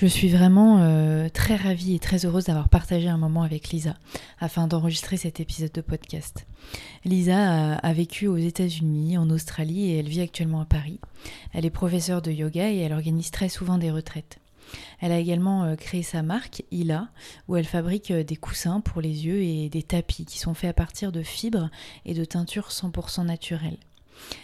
Je suis vraiment euh, très ravie et très heureuse d'avoir partagé un moment avec Lisa afin d'enregistrer cet épisode de podcast. Lisa a, vécu aux États-Unis, en Australie et elle vit actuellement à Paris. Elle est professeure de yoga et elle organise très souvent des retraites. Elle a également euh, créé sa marque Ila, où elle fabrique euh, des coussins pour les yeux et des tapis qui sont faits à partir de fibres et de teintures 100% naturelles.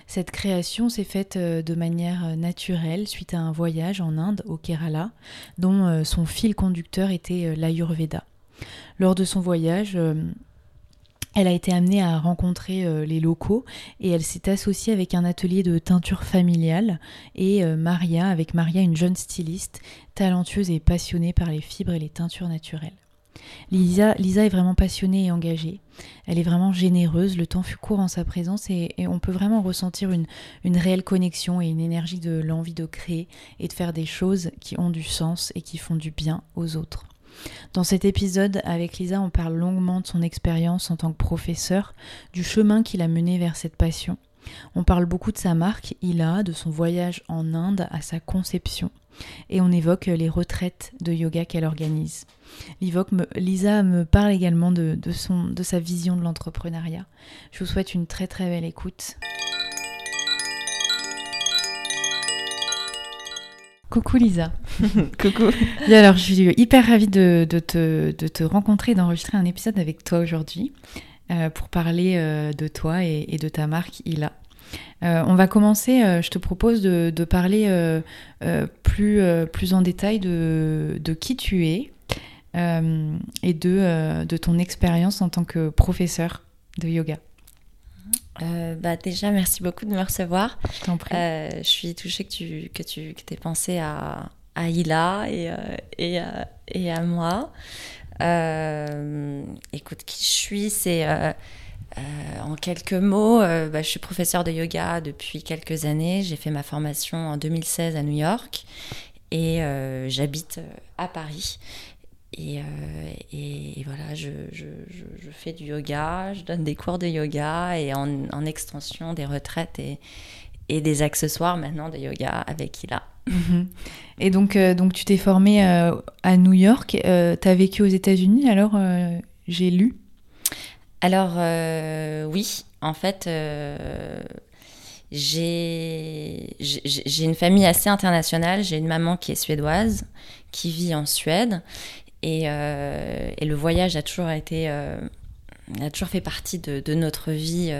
Cette création s'est faite euh, de manière euh, naturelle suite à un voyage en Inde, au Kerala, dont euh, son fil conducteur était l'Ayurveda. Lors de son voyage, elle a été amenée à rencontrer les locaux et elle s'est associée avec un atelier de teinture familiale et Maria, avec Maria, une jeune styliste, talentueuse et passionnée par les fibres et les teintures naturelles. Lisa, Lisa est vraiment passionnée et engagée. Elle est vraiment généreuse. Le temps fut court en sa présence et, on peut vraiment ressentir une, une, réelle connexion et une énergie de l'envie de créer et de faire des choses qui ont du sens et qui font du bien aux autres. Dans cet épisode, avec Lisa, on parle longuement de son expérience en tant que professeur, du chemin qui l'a mené vers cette passion. On parle beaucoup de sa marque, Ila, de son voyage en Inde à sa conception et on évoque les retraites de yoga qu'elle organise. Lisa me parle également de, son, de sa vision de l'entrepreneuriat. Je vous souhaite une très très belle écoute. Coucou Lisa. Coucou. alors, je suis hyper ravie de, te, rencontrer et d'enregistrer un épisode avec toi aujourd'hui euh, pour parler euh, de toi et, et, de ta marque Ila. Euh, on va commencer, je te propose de, parler plus, plus en détail de, qui tu es et de, de ton expérience en tant que professeur de yoga. bah déjà, merci beaucoup de me recevoir. Je t'en prie. je suis touchée que tu que tu que aies pensé à, à Ila et, et, et, à moi. écoute, qui je suis, c'est euh, en quelques mots, euh, bah, je suis professeure de yoga depuis quelques années. J'ai fait ma formation en 2016 à New York et euh, j'habite à Paris. Et, voilà, je, fais du yoga, je donne des cours de yoga et en, extension des retraites et, des accessoires maintenant de yoga avec Ila. Mhm. Et donc, donc tu t'es formée à New York, tu as vécu aux États-Unis alors j'ai lu? Alors euh, oui, en fait, euh, j'ai une famille assez internationale. J'ai une maman qui est suédoise, qui vit en Suède. Et, euh, le voyage a toujours été, a toujours fait partie de, notre vie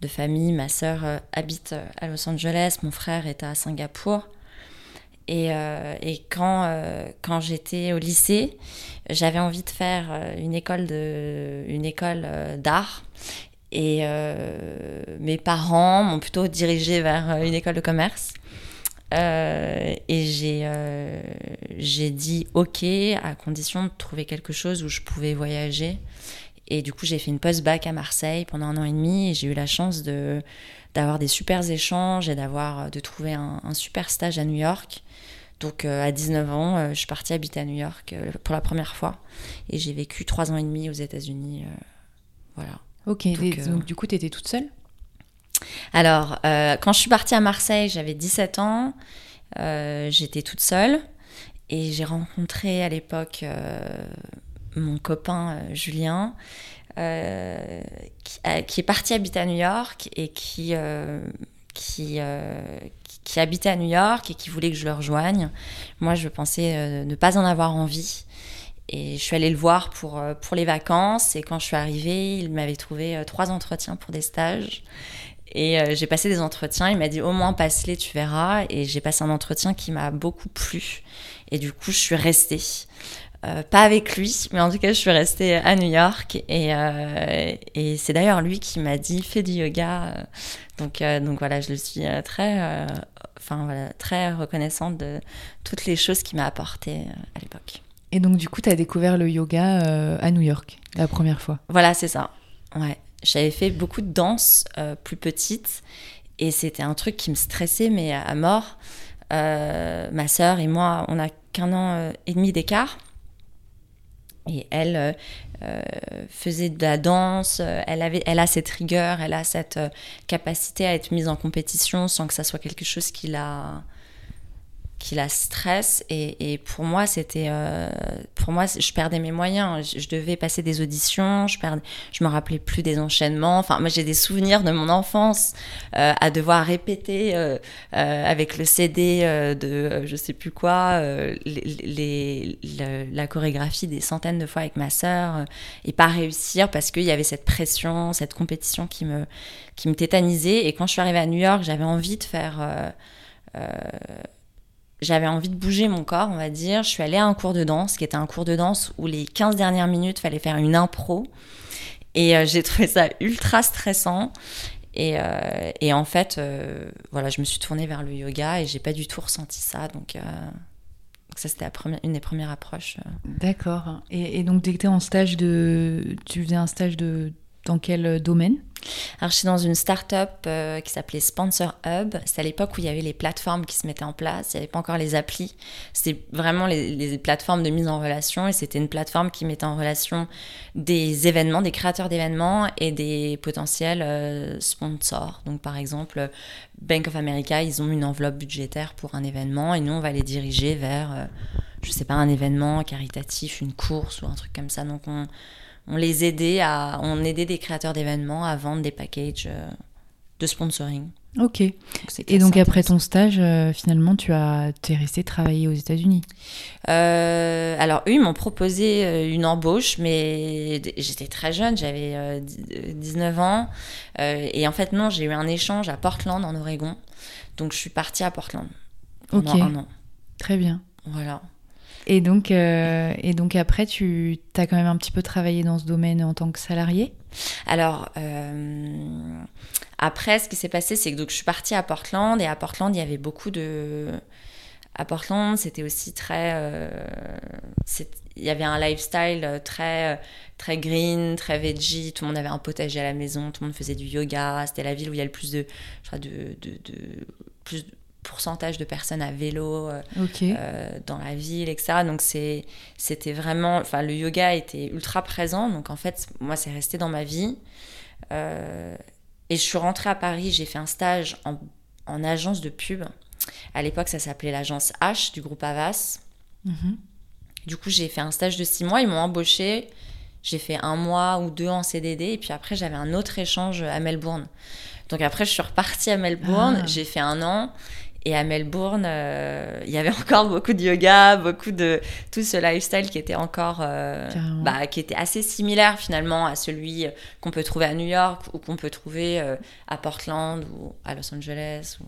de famille. Ma sœur habite à Los Angeles, mon frère est à Singapour. Et, et quand, quand j'étais au lycée, j'avais envie de faire euh, une école de, une école euh, d'art. Et euh, mes parents m'ont plutôt dirigé vers une école de commerce. Et j'ai j'ai dit ok à condition de trouver quelque chose où je pouvais voyager. Et du coup, j'ai fait une post-bac à Marseille pendant un an et demi et j'ai eu la chance de d'avoir des super échanges et d'avoir de trouver un, un, super stage à New York donc euh, à 19 ans, euh, je suis partie habiter à New York euh, pour la première fois et j'ai vécu trois ans et demi aux États-Unis. voilà. Ok, donc, du coup, tu étais toute seule? Alors, quand je suis partie à Marseille, j'avais 17 ans, j'étais toute seule et j'ai rencontré à l'époque mon copain Julien. Qui, est parti habiter à New York et qui, qui, qui habitait à New York et qui voulait que je le rejoigne. Moi, je pensais euh, ne pas en avoir envie. Et je suis allée le voir pour, euh, pour les vacances. Et quand je suis arrivée, il m'avait trouvé euh, trois entretiens pour des stages. Et euh, j'ai passé des entretiens. Il m'a dit au moins passe-les, tu verras. Et j'ai passé un entretien qui m'a beaucoup plu. Et du coup, je suis restée. Euh, pas avec lui, mais en tout cas, je suis restée à New York. Et, euh, et c'est d'ailleurs lui qui m'a dit fais du yoga. Donc, donc voilà, je le suis très, enfin, voilà, très reconnaissante de toutes les choses qu'il m'a apportées à l'époque. Et donc, du coup, tu as découvert le yoga à New York la première fois Voilà, c'est ça. Ouais. J'avais fait beaucoup de danse euh, plus petite et c'était un truc qui me stressait, mais à, mort. Euh, ma sœur et moi, on a qu'un an euh, et demi d'écart. Et elle faisait de la danse, elle, avait, elle a cette rigueur, elle a cette capacité à être mise en compétition sans que ça soit quelque chose qui la, qui la stresse. Et, et pour moi c'était euh, pour moi je perdais mes moyens. Je, devais passer des auditions. Je perdais, je me rappelais plus des enchaînements. Enfin moi j'ai des souvenirs de mon enfance euh, à devoir répéter euh, avec le CD de je sais plus quoi les, la chorégraphie des centaines de fois avec ma sœur et pas réussir parce qu'il y avait cette pression cette compétition qui me qui me tétanisait. Et quand je suis arrivée à New York j'avais envie de faire j'avais envie de bouger mon corps, on va dire. Je suis allée à un cours de danse, qui était un cours de danse où les 15 dernières minutes, fallait faire une impro. Et euh, j'ai trouvé ça ultra stressant. Et, euh, et en fait, euh, voilà, je me suis tournée vers le yoga et j'ai pas du tout ressenti ça. Donc, ça, c'était une des premières approches. D'accord. Et, donc, tu étais en stage de. Tu faisais un stage de. Dans quel domaine? Alors, je suis dans une start-up euh, qui s'appelait Sponsor Hub. C'est à l'époque où il y avait les plateformes qui se mettaient en place. Il n'y avait pas encore les applis. C'était vraiment les, plateformes de mise en relation. Et c'était une plateforme qui mettait en relation des événements, des créateurs d'événements et des potentiels euh, sponsors. Donc, par exemple, Bank of America, ils ont une enveloppe budgétaire pour un événement et nous, on va les diriger vers, je euh, je sais pas, un événement caritatif, une course ou un truc comme ça. Donc, on on les aidait à, on aidait des créateurs d'événements à vendre des packages euh, de sponsoring. Ok. Et donc après ton stage, euh, finalement, tu as, es resté travailler aux États-Unis? Euh, alors eux, ils m'ont proposé une embauche, mais j'étais très jeune, j'avais 19 ans, et en fait non, j'ai eu un échange à Portland en Oregon, donc je suis partie à Portland pendant un an. Très bien. Voilà. Et donc, euh, et donc après, tu as quand même un petit peu travaillé dans ce domaine en tant que salarié Alors, euh, après, ce qui s'est passé, c'est que donc, je suis partie à Portland, et à Portland, il y avait beaucoup de... À Portland, c'était aussi très... Euh, il y avait un lifestyle très, très green, très veggie, tout le monde avait un potager à la maison, tout le monde faisait du yoga, c'était la ville où il y a le plus de... De plus pourcentage de personnes à vélo euh, euh, dans la ville, etc. Donc c'était vraiment, enfin le yoga était ultra présent. Donc en fait, moi c'est resté dans ma vie. Euh, et je suis rentrée à Paris, j'ai fait un stage en, en, agence de pub. À l'époque, ça s'appelait l'agence H du groupe Avas. Mhm. Du coup, j'ai fait un stage de six mois. Ils m'ont embauché. J'ai fait un mois ou deux en CDD. Et puis après, j'avais un autre échange à Melbourne. Donc après, je suis repartie à Melbourne. Ah. J'ai fait un an. Et à Melbourne, euh, il y avait encore beaucoup de yoga, beaucoup de tout ce lifestyle qui était encore, euh, bah, qui était assez similaire finalement à celui qu'on peut trouver à New York ou qu'on peut trouver euh, à Portland ou à Los Angeles.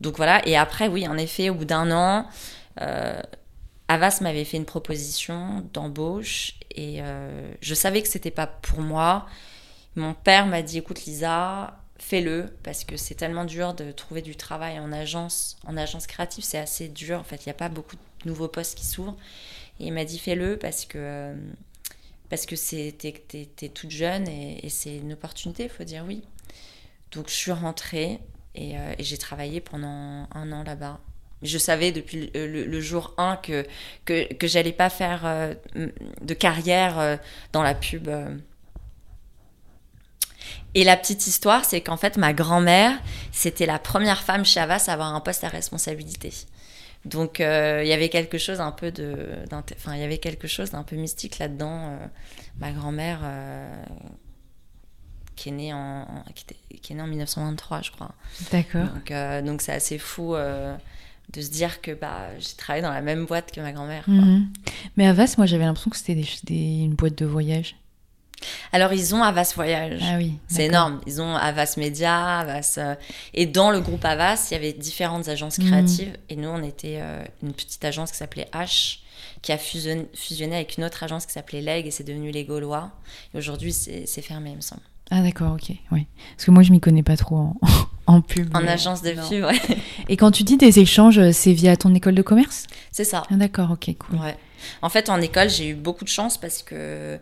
Donc voilà. Et après, oui, en effet, au bout d'un an, Avas m'avait fait une proposition d'embauche et je savais que c'était pas pour moi. Mon père m'a dit, écoute Lisa, fais-le parce que c'est tellement dur de trouver du travail en agence en agence créative c'est assez dur en fait. Il n'y a pas beaucoup de nouveaux postes qui s'ouvrent. Et il m'a dit fais-le parce que euh, parce que t'es, toute jeune et, c'est une opportunité il faut dire oui. Donc je suis rentrée et, euh, j'ai travaillé pendant un an là-bas. Je savais depuis le, jour 1 que, que, j'allais pas faire euh, de carrière dans la pub et la petite histoire, c'est qu'en fait, ma grand-mère, c'était la première femme chez Avas à avoir un poste à responsabilité. Donc, euh, il y avait quelque chose un peu de, enfin, il y avait quelque chose d'un peu mystique là-dedans. Euh, ma grand-mère, euh, qui est née en, qui, est née en 1923, je crois. D'accord. Donc, donc c'est assez fou de se dire que bah, j'ai travaillé dans la même boîte que ma grand-mère. Mhm. Mais Avas, moi, j'avais l'impression que c'était une boîte de voyage. Alors, ils ont Avas Voyage. Ah oui. C'est énorme. Ils ont Avas Média, Avas. euh, et dans le groupe Avas, il y avait différentes agences Mhm. créatives. Et nous, on était euh, une petite agence qui s'appelait H, qui a fusionné, fusionné avec une autre agence qui s'appelait Leg, et c'est devenu Les Gaulois. Et aujourd'hui, c'est fermé, il me semble. Ah d'accord, ok. Oui. Parce que moi, je m'y connais pas trop en, en pub. En agence de pub, ouais. Et quand tu dis des échanges, c'est via ton école de commerce? C'est ça. Ah d'accord, ok, cool. Ouais. En fait, en école, j'ai eu beaucoup de chance parce que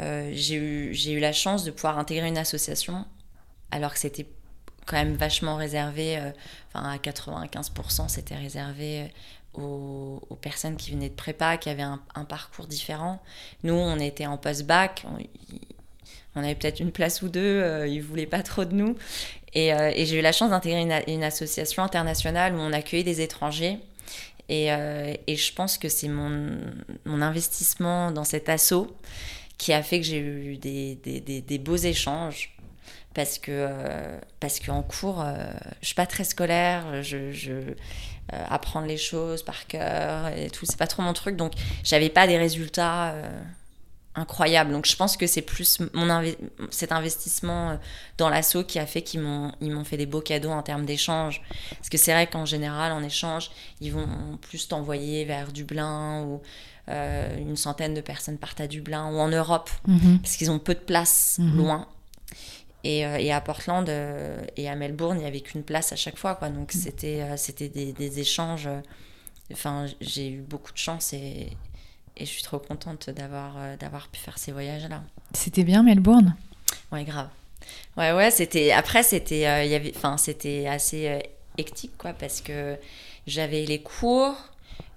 euh, j'ai eu, eu la chance de pouvoir intégrer une association, alors que c'était quand même vachement réservé, euh, enfin à 95%, c'était réservé euh, aux, personnes qui venaient de prépa, qui avaient un, parcours différent. Nous, on était en post-bac, on, avait peut-être une place ou deux, euh, ils voulaient pas trop de nous. Et, j'ai eu la chance d'intégrer une, association internationale où on accueillait des étrangers. Et, et je pense que c'est mon, mon investissement dans cet assaut qui a fait que j'ai eu des, des, des- des beaux échanges. Parce que euh, parce qu'en cours, euh, je suis pas très scolaire, je, euh, apprendre les choses par cœur et tout, c'est pas trop mon truc. Donc j'avais pas des résultats euh, incroyables. Donc je pense que c'est plus mon inve- cet investissement euh, dans l'assaut qui a fait qu'ils m'ont ils m'ont fait des beaux cadeaux en termes d'échange. Parce que c'est vrai qu'en général, en échange, ils vont plus t'envoyer vers Dublin ou euh, une centaine de personnes partent à Dublin ou en Europe Mhm. parce qu'ils ont peu de place Mhm. loin. Et, euh, et à Portland euh, et à Melbourne, il n'y avait qu'une place à chaque fois. Quoi. Donc c'était euh, c'était des, des échanges. Enfin, j'ai eu beaucoup de chance et, et je suis trop contente d'avoir d'avoir pu faire ces voyages-là. C'était bien Melbourne? Ouais, grave. Ouais, ouais, c'était. Après, c'était, euh, y avait, enfin, c'était assez euh, hectique, quoi, parce que j'avais les cours,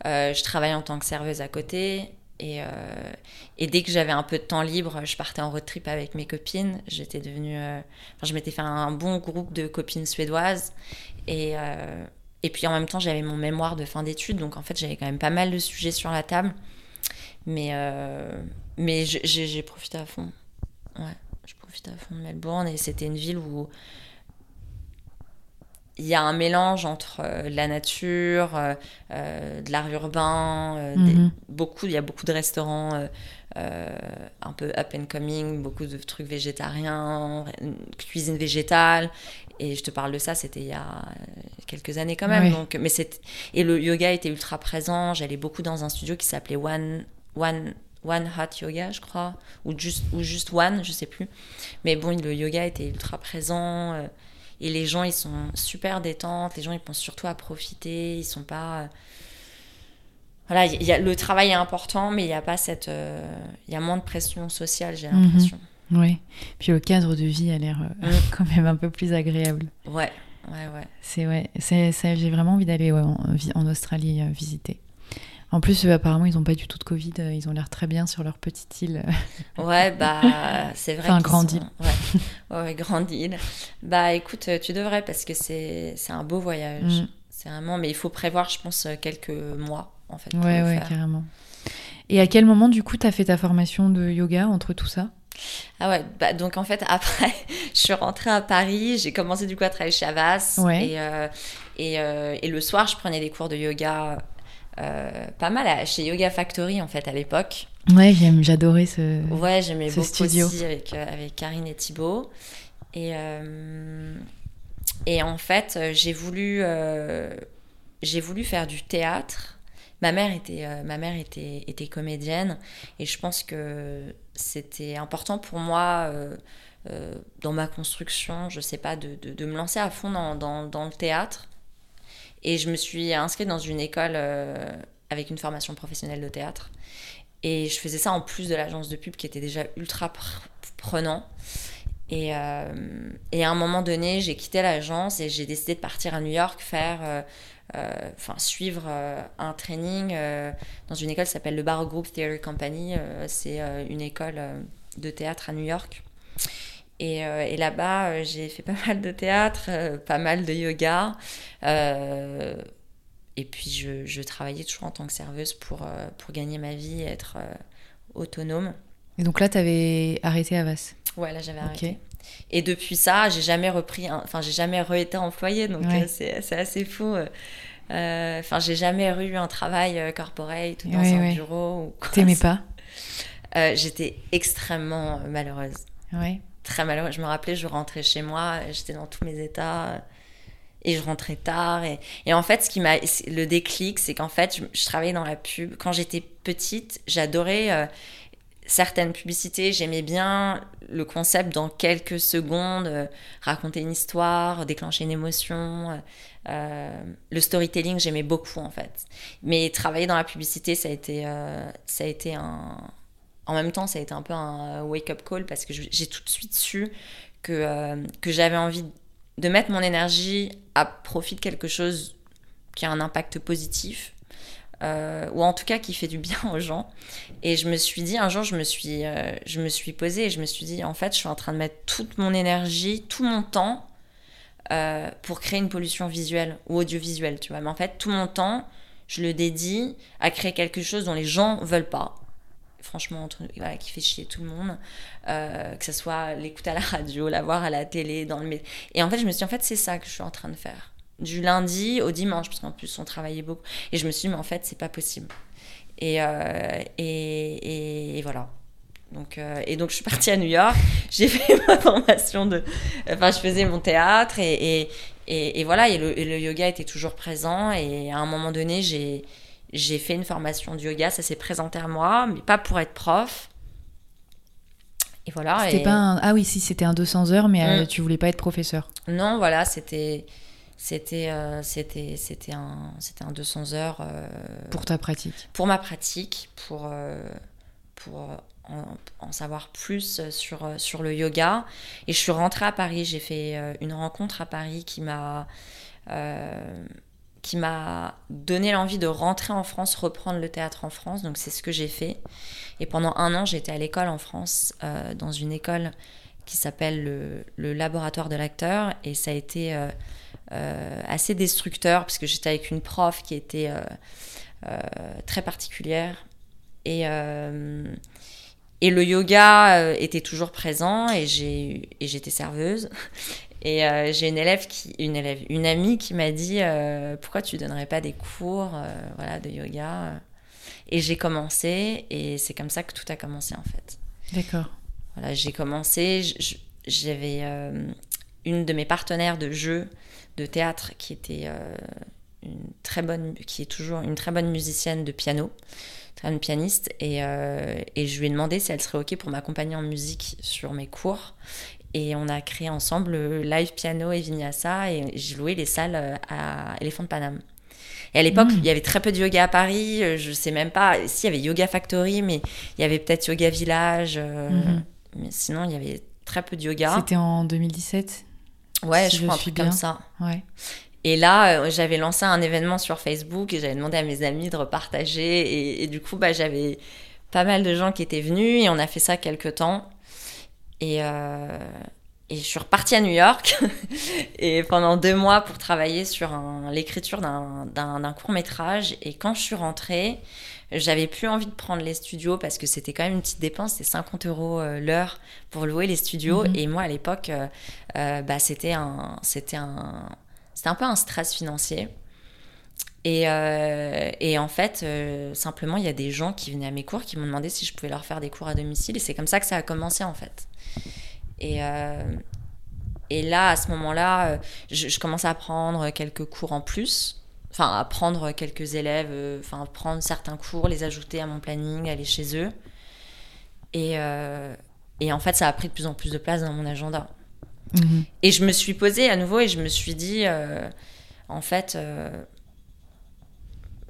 euh, je travaillais en tant que serveuse à côté, et, euh, et dès que j'avais un peu de temps libre, je partais en road trip avec mes copines. J'étais devenue, euh, enfin, je m'étais fait un bon groupe de copines suédoises, et et puis en même temps, j'avais mon mémoire de fin d'études, donc en fait, j'avais quand même pas mal de sujets sur la table, mais mais j'ai profité à fond. Ouais je profite à fond de Melbourne et c'était une ville où il y a un mélange entre euh, la nature, euh, euh, de l'art urbain, euh, des- Mhm. beaucoup, il y a beaucoup de restaurants un peu up and coming, beaucoup de trucs végétariens, cuisine végétale. Et je te parle de ça, c'était il y a quelques années quand même. Donc, mais et le yoga était ultra présent. J'allais beaucoup dans un studio qui s'appelait One One One Hot Yoga, je crois, ou juste ou juste One, je sais plus. Mais bon, le yoga était ultra présent. Et les gens, ils sont super détentes. Les gens, ils pensent surtout à profiter. Ils sont pas. Voilà, il y a, le travail est important, mais il y a pas cette. euh, Il y a moins de pression sociale, j'ai Mhm. l'impression. Oui. Puis le cadre de vie a l'air euh, Mm. quand même un peu plus agréable. Ouais, ouais, ouais. C'est ouais, c'est j'ai vraiment envie d'aller ouais, en, vi- en Australie euh, visiter. En plus, euh, apparemment, ils n'ont pas du tout de Covid. euh, Ils ont l'air très bien sur leur petite île. Ouais, bah, c'est vrai. Enfin, qu'ils grand sont- deal. Ouais. ouais, ouais, grand deal. Bah, écoute, tu devrais parce que c'est un beau voyage. Mm. C'est vraiment, mais il faut prévoir, je pense, quelques mois en fait. pour Ouais, le ouais, faire. carrément. Et à quel moment, du coup, tu as fait ta formation de yoga entre tout ça? Ah ouais, bah, donc en fait, après, je suis rentrée à Paris, j'ai commencé du coup à travailler chez Avas. Ouais. Et, euh, et, euh, et le soir, je prenais des cours de yoga euh, pas mal à- chez Yoga Factory en fait à l'époque. Ouais, j'aime, j'adorais ce. Ouais, j'aimais beaucoup studio. aussi avec, euh, avec Karine et Thibaut. Et, euh, et en fait, euh, j'ai voulu, euh, j'ai voulu faire du théâtre. Ma mère était, euh, ma mère était, était comédienne et je pense que c'était important pour moi euh, euh, dans ma construction, je sais pas, de, de, de me lancer à fond dans, dans, dans le théâtre. Et je me suis inscrite dans une école euh, avec une formation professionnelle de théâtre. Et je faisais ça en plus de l'agence de pub qui était déjà ultra pr- prenant. Et, euh, à un moment donné, j'ai quitté l'agence et j'ai décidé de partir à New York faire, euh, enfin suivre un training dans une école qui s'appelle le Barrow Group Theatre Company. C'est une école de théâtre à New York. Et, euh, et là-bas, euh, j'ai fait pas mal de théâtre, euh, pas mal de yoga. Et puis, je, je travaillais toujours en tant que serveuse pour, pour gagner ma vie et être autonome. Et donc là, tu avais arrêté Avas. Ouais, là, j'avais arrêté. Et depuis ça, j'ai jamais repris, un- enfin, j'ai jamais re-été employée, donc Ouais. euh, c'est assez fou. euh. Enfin, j'ai jamais eu un travail euh, corporate ou dans Ouais, un ouais. bureau. T'aimais pas j'étais extrêmement malheureuse. Ouais. Très malheureuse. Je me rappelais, je rentrais chez moi, j'étais dans tous mes états et je rentrais tard. Et, et en fait, ce qui m'a, le déclic, c'est qu'en fait, je, travaillais dans la pub. Quand j'étais petite, j'adorais euh, certaines publicités. J'aimais bien le concept dans quelques secondes, euh, raconter une histoire, déclencher une émotion. Euh, le storytelling, j'aimais beaucoup en fait. Mais travailler dans la publicité, ça a été, ça a été un. En même temps, ça a été un peu un wake-up call parce que j'ai tout de suite su que, euh, que j'avais envie de mettre mon énergie à profit de quelque chose qui a un impact positif. Euh, ou en tout cas qui fait du bien aux gens. Et je me suis dit, un jour, je me suis, euh, suis posée et je me suis dit, en fait, je suis en train de mettre toute mon énergie, tout mon temps euh, pour créer une pollution visuelle ou audiovisuelle, tu vois. Mais en fait, tout mon temps, je le dédie à créer quelque chose dont les gens veulent pas. Franchement, entre, qui fait chier tout le monde, euh, que ce soit l'écoute à la radio, la voir à la télé, dans le. Et en fait, je me suis dit, en fait, c'est ça que je suis en train de faire du lundi au dimanche, parce qu'en plus on travaillait beaucoup. Et je me suis dit, mais en fait, c'est pas possible. Et, euh, et, et, voilà. Donc, euh, et donc je suis partie à New York, j'ai fait ma formation de... Enfin, je faisais mon théâtre et, et, et voilà, et le, le, yoga était toujours présent. Et à un moment donné, j'ai, j'ai fait une formation de yoga, ça s'est présenté à moi, mais pas pour être prof. Et voilà. C'était et... pas un... Ah oui, si, c'était un 200 heures, mais euh, tu voulais pas être professeur. Non, voilà, c'était c'était euh, c'était c'était un c'était un 200 heures euh, pour ta pratique pour ma pratique pour euh, pour en, en, savoir plus sur sur le yoga et je suis rentrée à Paris j'ai fait une rencontre à Paris qui m'a qui m'a donné l'envie de rentrer en France reprendre le théâtre en France. Donc c'est ce que j'ai fait. Et pendant un an j'étais à l'école en France dans une école qui s'appelle le, laboratoire de l'acteur. Et ça a été euh, assez destructeur parce que j'étais avec une prof qui était euh, euh, très particulière. Et et le yoga était toujours présent et j'étais serveuse et euh, j'ai une élève qui une élève une amie qui m'a dit euh, pourquoi tu donnerais pas des cours euh, voilà de yoga? Et j'ai commencé et c'est comme ça que tout a commencé en fait. D'accord. Voilà j'ai commencé j'avais une de mes partenaires de jeu de théâtre qui était une très bonne, qui est toujours une très bonne musicienne de piano, très bonne pianiste, et, euh, et je lui ai demandé si elle serait ok pour m'accompagner en musique sur mes cours. Et on a créé ensemble le live piano et vinyasa, et j'ai loué les salles euh, à Elephant Panam. Et à l'époque, mmh. il y avait très peu de yoga à Paris. Je sais même pas. S'il y avait Yoga Factory, mais il y avait peut-être Yoga Village. Mmh. Mais sinon, il y avait très peu de yoga. C'était en 2017 Ouais, si je, je crois un truc bien. comme ça. Ouais. Et là, euh, j'avais lancé un événement sur Facebook et j'avais demandé à mes amis de repartager. Et, et du coup, bah, j'avais pas mal de gens qui étaient venus et on a fait ça quelques temps. Et, euh, et je suis repartie à New York et pendant deux mois pour travailler sur l'écriture d'un court métrage. Et quand je suis rentrée, j'avais plus envie de prendre les studios parce que c'était quand même une petite dépense, c'était 50 euros euh, l'heure pour louer les studios. -hmm. Et moi, à l'époque, euh, euh, bah, c'était un, c'était un, c'était un peu un stress financier. Et, euh, et en fait, euh, simplement, il y a des gens qui venaient à mes cours qui m'ont demandé si je pouvais leur faire des cours à domicile. Et c'est comme ça que ça a commencé, en fait. Et, euh, et là, à ce moment-là, je, je commençais à prendre quelques cours en plus enfin à prendre quelques élèves, euh, enfin prendre certains cours, les ajouter à mon planning, aller chez eux. Et, euh, et en fait, ça a pris de plus en plus de place dans mon agenda. Mmh. Et je me suis posée à nouveau et je me suis dit, euh, en fait, euh,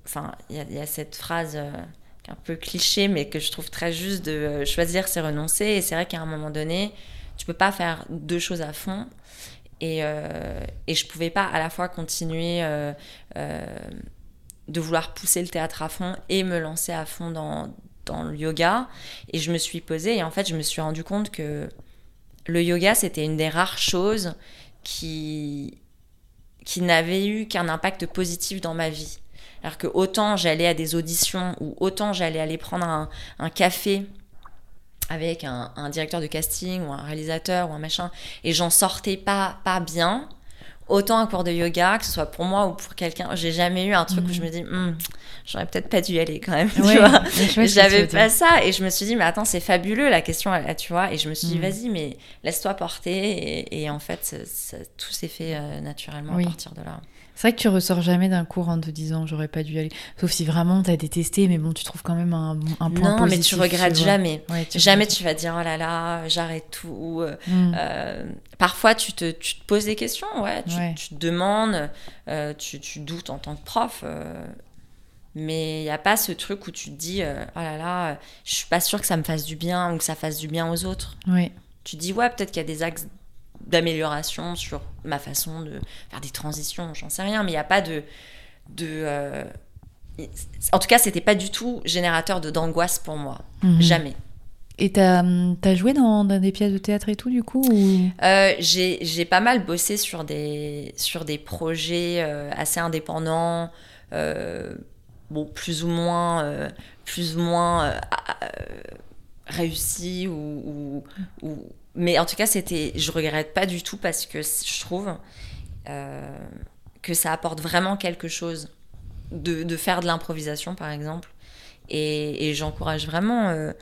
enfin, il y, y, a cette phrase un peu cliché, mais que je trouve très juste de choisir, c'est renoncer. Et c'est vrai qu'à un moment donné, tu peux pas faire deux choses à fond. Et, euh, et je pouvais pas à la fois continuer euh, euh, de vouloir pousser le théâtre à fond et me lancer à fond dans, dans le yoga. Et je me suis posée et en fait, je me suis rendu compte que le yoga, c'était une des rares choses qui, qui n'avait eu qu'un impact positif dans ma vie. Alors que autant j'allais à des auditions ou autant j'allais aller prendre un, un café avec un, un, directeur de casting ou un réalisateur ou un machin et j'en sortais pas pas bien autant un cours de yoga que ce soit pour moi ou pour quelqu'un j'ai jamais eu un truc mmh. où je me dis hm, j'aurais peut-être pas dû y aller quand même. Ouais, tu vois J'avais pas ça et je me suis dit mais attends c'est fabuleux la question là tu vois et je me suis dit Mm. vas-y mais laisse-toi porter et, et en fait ça- ça- tout s'est fait euh, naturellement Oui. à partir de là. C'est vrai que tu ressors jamais d'un cours en te disant j'aurais pas dû y aller. Sauf si vraiment t'as détesté, mais bon, tu trouves quand même un, un point non positif. mais tu regrettes jamais. Ouais, tu Jamais regrettes. tu vas dire oh là là j'arrête tout. euh, Mm. Euh, parfois, tu te, tu te poses des questions, ouais, tu, Ouais. tu te demandes, euh, tu, doutes en tant que prof, euh, mais il n'y a pas ce truc où tu te dis, oh là là, je suis pas sûre que ça me fasse du bien ou que ça fasse du bien aux autres. Ouais. Tu te dis, ouais, peut-être qu'il y a des axes d'amélioration sur ma façon de faire des transitions, j'en sais rien, mais il n'y a pas de... de euh, en tout cas, c'était pas du tout générateur de d'angoisse pour moi, Mhm. jamais. Et t'as as joué dans, dans des pièces de théâtre et tout, du coup ou... Euh, j'ai pas mal bossé sur des, sur des projets euh, assez indépendants, euh, bon, plus ou moins, euh, plus ou moins euh, euh, réussis, ou, ou- ou- mais en tout cas, c'était, je regrette pas du tout parce que je trouve euh, que ça apporte vraiment quelque chose de, faire de l'improvisation, par exemple. Et, j'encourage vraiment euh,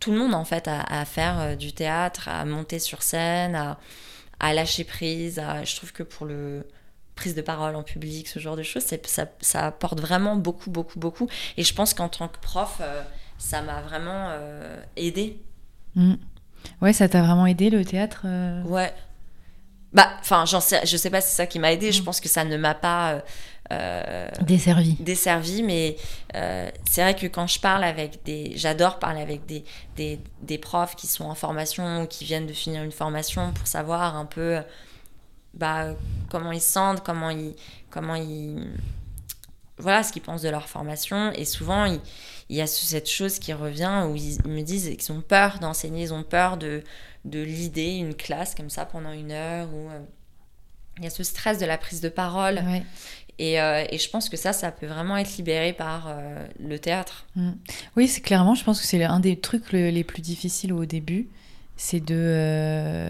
tout le monde en fait à, faire euh, du théâtre, à monter sur scène, à, lâcher prise. je trouve que pour le prise de parole en public, ce genre de choses, ça, apporte vraiment beaucoup, beaucoup, beaucoup. Et je pense qu'en tant que prof, ça m'a vraiment euh, aidé. Mm. Ouais, ça t'a vraiment aidé le théâtre euh Ouais. Bah, enfin, j'en sais, je sais pas si c'est ça qui m'a aidé. Je Mm. pense que ça ne m'a pas euh, euh, Desservi. desservi, mais euh, c'est vrai que quand je parle avec des... J'adore parler avec des, des, des profs qui sont en formation ou qui viennent de finir une formation pour savoir un peu bah, comment ils se sentent, comment ils... Comment ils voilà ce qu'ils pensent de leur formation. Et souvent, il, il y a ce- cette chose qui revient où ils, me disent qu'ils ont peur d'enseigner, ils ont peur de, de l'idée, une classe comme ça pendant une heure. Ou, euh, il y a ce stress de la prise de parole. Ouais. Et, euh, et je pense que ça, ça peut vraiment être libéré par euh, le théâtre. Mm. Oui, c'est clairement, je pense que c'est un des trucs le- les plus difficiles au début. C'est de.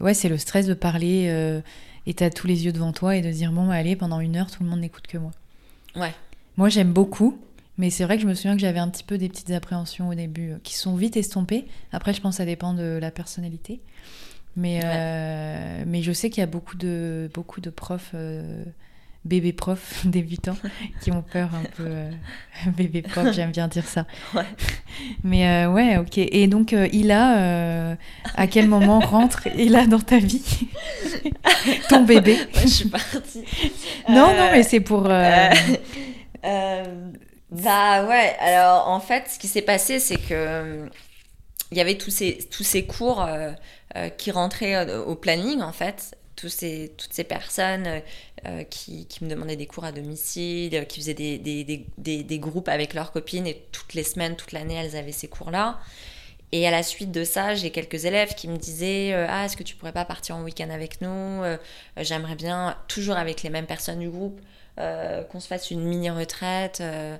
Ouais, c'est le stress de parler et t'as tous les yeux devant toi et de dire bon, bah, allez, pendant une heure, tout le monde n'écoute que moi. Ouais. Moi, j'aime beaucoup, mais c'est vrai que je me souviens que j'avais un petit peu des petites appréhensions au début euh, qui sont vite estompées. Après, je pense que ça dépend de la personnalité. Mais, Ouais. euh, mais je sais qu'il y a beaucoup de, beaucoup de profs, euh, bébés profs débutants, qui ont peur un peu. euh, bébé prof, j'aime bien dire ça. Ouais. Mais euh, ouais, ok. Et donc, Ila, à quel moment rentre Ila dans ta vie Ton bébé je suis partie. Non, non, mais c'est pour. Bah ouais, alors en fait, ce qui s'est passé, c'est que il y avait tous ces, tous cours euh, euh, qui rentraient euh, au planning, en fait. Toutes ces personnes qui, me demandaient des cours à domicile, qui faisaient des, groupes avec leurs copines, et toutes les semaines, toute l'année, elles avaient ces cours-là. Et à la suite de ça, j'ai quelques élèves qui me disaient Ah, est-ce que tu pourrais pas partir en week-end avec nous? J'aimerais bien, toujours avec les mêmes personnes du groupe, euh, qu'on se fasse une mini-retraite euh,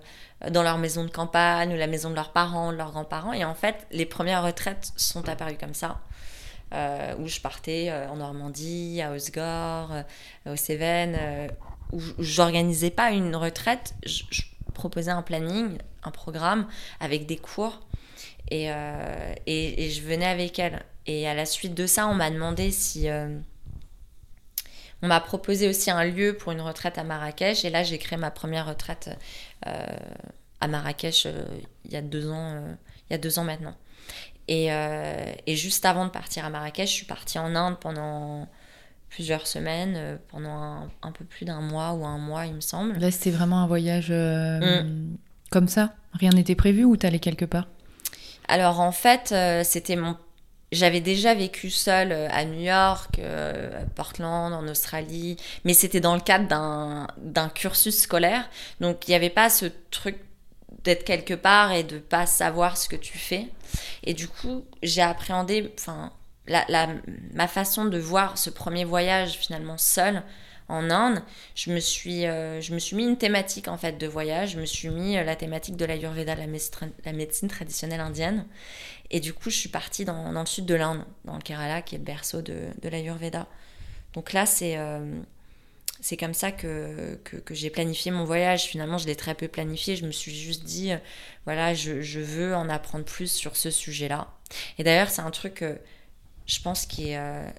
dans leur maison de campagne ou la maison de leurs parents, de leurs grands-parents. Et en fait, les premières retraites sont apparues comme ça. euh, où je partais en Normandie, à Osgore, aux Cévennes, où j'organisais pas une retraite, je, proposais un planning, un programme avec des cours et, et, et je venais avec elle. Et à la suite de ça, on m'a demandé si. On m'a proposé aussi un lieu pour une retraite à Marrakech. Et là, j'ai créé ma première retraite euh, à Marrakech euh, il y a deux ans, euh, il y a deux ans maintenant. Et, et juste avant de partir à Marrakech, je suis partie en Inde pendant plusieurs semaines, pendant un, un peu plus d'un mois ou un mois, il me semble. Là, c'était vraiment un voyage Mm. comme ça? Rien n'était prévu ou t'allais quelque part? Alors en fait, euh, c'était mon. J'avais déjà vécu seule euh, à New York, euh, à Portland, en Australie, mais c'était dans le cadre d'un cursus scolaire. Donc il n'y avait pas ce truc d'être quelque part et de pas savoir ce que tu fais. Et du coup, j'ai appréhendé, enfin, ma façon de voir ce premier voyage finalement seul en Inde, je me suis, euh, je me suis mis une thématique en fait de voyage. Je me suis mis euh, la thématique de l'Ayurveda, la, la médecine traditionnelle indienne. Et du coup, je suis partie dans, le sud de l'Inde, dans le Kerala, qui est le berceau de, de l'Ayurveda. Donc là, c'est euh, comme ça que, que, j'ai planifié mon voyage. Finalement, je l'ai très peu planifié. Je me suis juste dit, voilà, je, je veux en apprendre plus sur ce sujet-là. Et d'ailleurs, c'est un truc, je pense, qui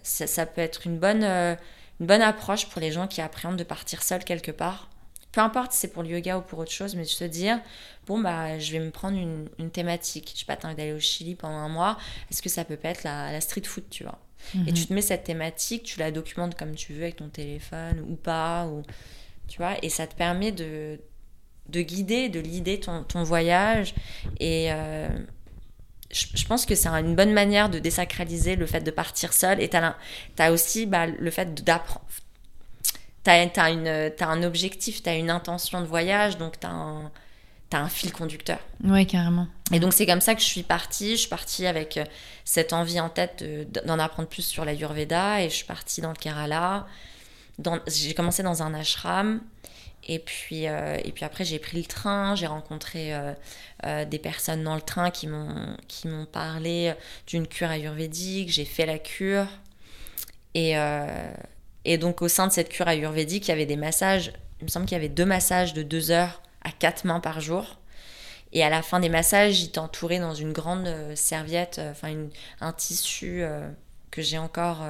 ça, ça, peut être une bonne, une bonne approche pour les gens qui appréhendent de partir seuls quelque part peu importe si c'est pour le yoga ou pour autre chose, mais de se dire, bon, bah, je vais me prendre une, une thématique. Je sais pas, t'as envie d'aller au Chili pendant un mois, est-ce que ça peut pas être la, la street food, tu vois? Et mhm. tu te mets cette thématique, tu la documentes comme tu veux avec ton téléphone ou pas, ou, tu vois, et ça te permet de, de guider, de guider ton, ton voyage. Et euh, je, pense que c'est une bonne manière de désacraliser le fait de partir seul. Et tu as, as, aussi bah, le fait d'apprendre tu as, un objectif, tu as une intention de voyage, donc tu as un, un fil conducteur. Oui, carrément. Et donc c'est comme ça que je suis partie. Je suis partie avec euh, cette envie en tête d'en apprendre plus sur la Yurveda et je suis partie dans le Kerala. J'ai commencé dans un ashram. Et puis, euh, et puis après, j'ai pris le train, j'ai rencontré euh, des personnes dans le train qui m'ont parlé d'une cure ayurvédique, j'ai fait la cure. Et, et donc au sein de cette cure ayurvédique, il y avait des massages, il me semble qu'il y avait deux massages de deux heures à quatre mains par jour. Et à la fin des massages, j'étais entourée dans une grande euh, serviette, euh, enfin un tissu euh, que j'ai encore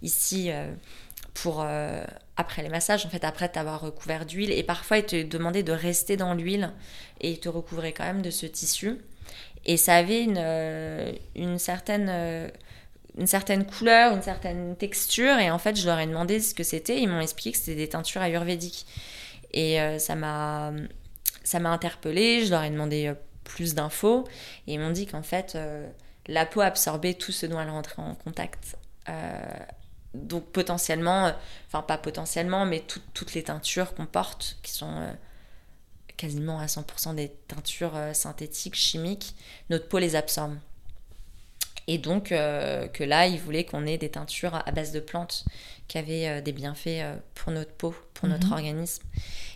ici pour après les massages, en fait, après t'avoir recouvert d'huile. Et parfois, ils te demandaient de rester dans l'huile et ils te recouvraient quand même de ce tissu. Et ça avait une, une certaine une certaine couleur, une certaine texture. Et en fait, je leur ai demandé ce que c'était. Ils m'ont expliqué que c'était des teintures ayurvédiques. Et euh, ça m'a ça m'a interpellée. Je leur ai demandé euh, plus d'infos. Et ils m'ont dit qu'en fait, euh, la peau absorbait tout ce dont elle rentrait en contact. Donc potentiellement, enfin pas potentiellement, mais toutes les teintures qu'on porte, qui sont quasiment à 100% des teintures synthétiques, chimiques, notre peau les absorbe. Et donc euh, que là, il voulait qu'on ait des teintures à base de plantes qui avaient euh, des bienfaits euh, pour notre peau, pour notre mhm. organisme.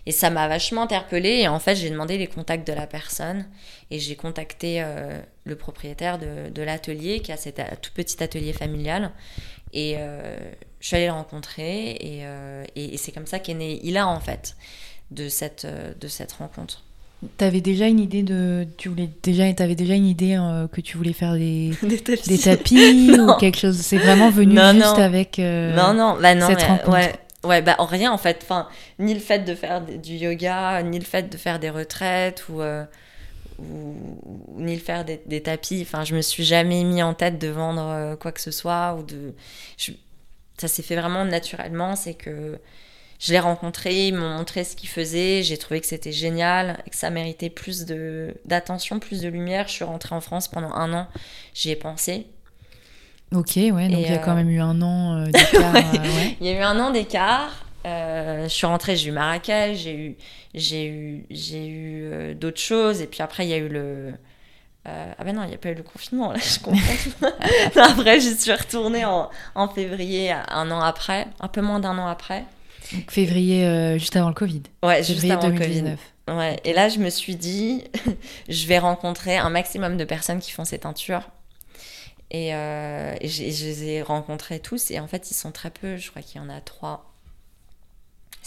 Et ça m'a vachement interpellée. Et en fait, j'ai demandé les contacts de la personne. Et j'ai contacté le propriétaire de, l'atelier, qui a cet tout petit atelier familial. Et je suis allée le rencontrer. Et, et, et c'est comme ça qu'est né Ila, en fait, de cette, de cette rencontre. T'avais déjà une idée de, tu voulais déjà, avais déjà une idée euh, que tu voulais faire des, des tapis, ou quelque chose? C'est vraiment venu juste avec euh, non non bah non cette rencontre. Ouais, ouais bah rien en fait. Enfin ni le fait de faire du yoga, ni le fait de faire des retraites ou, euh, ou ni le faire des, des, tapis. Enfin je me suis jamais mis en tête de vendre quoi que ce soit ou de. ça s'est fait vraiment naturellement. C'est que je l'ai rencontré, ils m'ont montré ce qu'ils faisaient, j'ai trouvé que c'était génial et que ça méritait plus d'attention, plus de lumière. Je suis rentrée en France pendant un an, j'y ai pensé. Ok, ouais, donc il y a quand euh, même eu un an euh, d'écart. Euh, il y a eu un an d'écart. Je suis rentrée, j'ai eu Marrakech, j'ai eu, j'ai eu, j'ai eu d'autres choses, et puis après il y a eu le, ah ben non, il n'y a pas eu le confinement, là, je comprends. après, j'y suis retournée en, en, février, un an après, un peu moins d'un an après février, euh, juste avant le Covid. Ouais, juste avant 2019. le Covid. Ouais, et là, je me suis dit, je vais rencontrer un maximum de personnes qui font ces teintures. Et, euh, je les ai rencontrés tous, et en fait, ils sont très peu. Je crois qu'il y en a trois.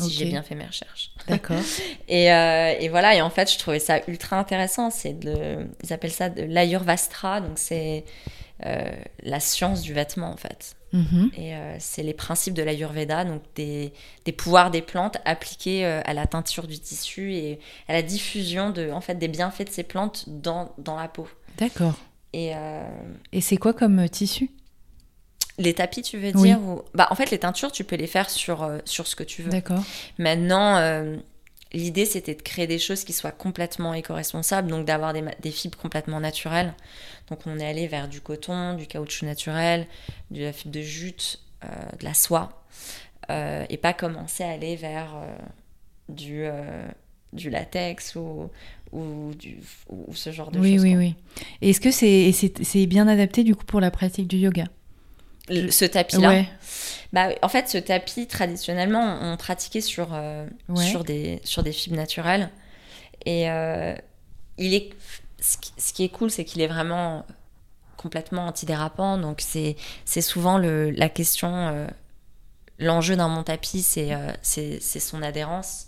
Si j'ai bien fait mes recherches. D'accord. et, euh, et, voilà, et en fait, je trouvais ça ultra intéressant. C'est de, ils appellent ça de l'ayurvastra, donc c'est la science du vêtement, en fait. Mhm. Et euh, c'est les principes de l'Ayurveda, donc des, des, pouvoirs des plantes appliqués euh, à la teinture du tissu et à la diffusion de, en fait, des bienfaits de ces plantes dans, dans la peau. D'accord. Et, euh, et c'est quoi comme tissu? Les tapis, tu veux dire ou... bah, En fait, les teintures, tu peux les faire sur, sur ce que tu veux. D'accord. Maintenant, l'idée, c'était de créer des choses qui soient complètement éco-responsables, donc d'avoir des, des, fibres complètement naturelles. Donc on est allé vers du coton, du caoutchouc naturel, de la fibre de jute, euh, de la soie, euh, et pas commencer à aller vers euh, du, du latex ou, ou, du, ou, ce genre de oui, choses. Oui, oui, oui. Est-ce que c'est c'est bien adapté du coup pour la pratique du yoga? Ce tapis-là. Bah, en fait, ce tapis, traditionnellement, on pratiquait sur, sur, des, sur des fibres naturelles. Et il est ce qui est cool, c'est qu'il est vraiment complètement antidérapant. Donc, c'est souvent le, la question, euh, l'enjeu d'un mon tapis, c'est son adhérence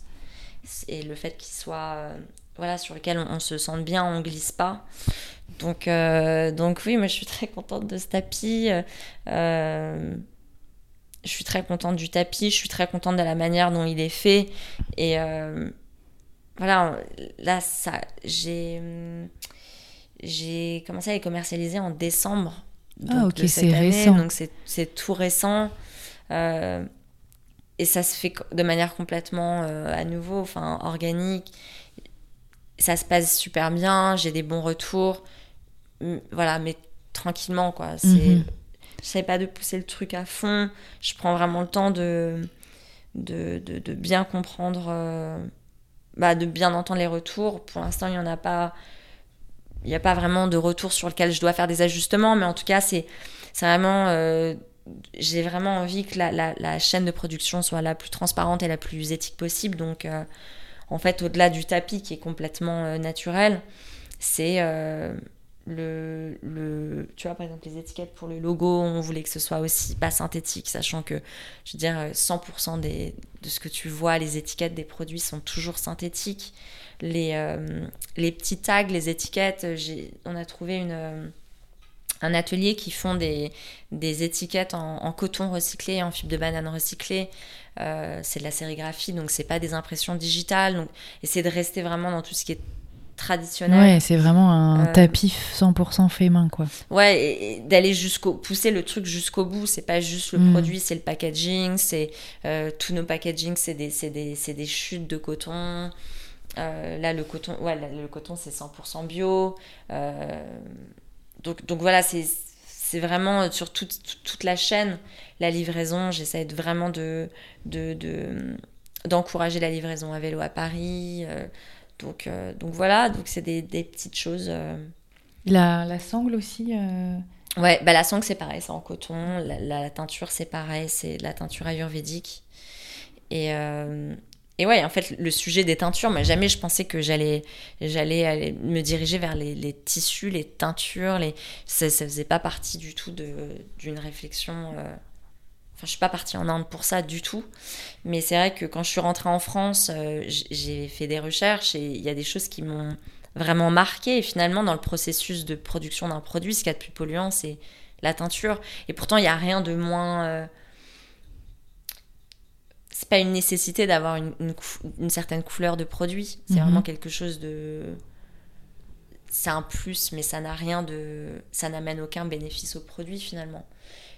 et le fait qu'il soit voilà, sur lequel on, se sente bien, on glisse pas. Donc, donc oui, moi je suis très contente de ce tapis. je suis très contente du tapis, je suis très contente de la manière dont il est fait. Et voilà, là, ça, j'ai, j'ai commencé à les commercialiser en décembre. ah, ok, c'est récent. Donc, c'est tout récent. Euh, et ça se fait de manière complètement euh, à nouveau, enfin, organique. Ça se passe super bien, j'ai des bons retours. Voilà, mais tranquillement, quoi. C'est. Mm sais pas de pousser le truc à fond. Je prends vraiment le temps de, de, de, bien comprendre euh, bah, de bien entendre les retours. Pour l'instant, il n'y en a pas. Il n'y a pas vraiment de retour sur lequel je dois faire des ajustements, mais en tout cas, c'est vraiment. Euh, j'ai vraiment envie que la, la, chaîne de production soit la plus transparente et la plus éthique possible. Donc, euh, en fait, au-delà du tapis qui est complètement naturel, c'est le, le, tu vois, par exemple, les étiquettes pour le logo, on voulait que ce soit aussi pas synthétique, sachant que, je veux dire, 100% des, de ce que tu vois, les étiquettes des produits sont toujours synthétiques. Les, euh, les petits tags, les étiquettes, on a trouvé une, euh, un atelier qui font des, des étiquettes en, coton recyclé, en fibre de banane recyclée. Euh, c'est de la sérigraphie, donc c'est pas des impressions digitales. Donc, essayer de rester vraiment dans tout ce qui est traditionnel. Ouais, c'est vraiment un euh, tapis 100% fait main, quoi. Ouais, et, d'aller jusqu'au pousser le truc jusqu'au bout. C'est pas juste le mm. produit, c'est le packaging, c'est euh, tous nos packaging, c'est des, des, des, chutes de coton. Euh, là, le coton, ouais, le coton, c'est 100% bio. donc, donc voilà, c'est c'est vraiment sur toute, toute, la chaîne, la livraison. J'essaie vraiment de, de, d'encourager la livraison à vélo à Paris. Euh, donc voilà, donc c'est des, des, petites choses. Euh. La, la, sangle aussi euh. Ouais, bah la sangle c'est pareil, c'est en coton. La, la, teinture c'est pareil, c'est de la teinture ayurvédique. Et, et ouais, en fait, le sujet des teintures, mais jamais je pensais que j'allais j'allais me diriger vers les, les, tissus, les teintures. Les... Ça, ça faisait pas partie du tout d'une réflexion je suis pas partie en Inde pour ça du tout. Mais c'est vrai que quand je suis rentrée en France, euh, j'ai fait des recherches et il y a des choses qui m'ont vraiment marqué. Et finalement, dans le processus de production d'un produit, ce qu'il y a de plus polluant, c'est la teinture. Et pourtant, il n'y a rien de moins. Euh, c'est pas une nécessité d'avoir une, une, certaine couleur de produit. C'est mhm. vraiment quelque chose de. C'est un plus, mais ça n'a rien de. Ça n'amène aucun bénéfice au produit finalement.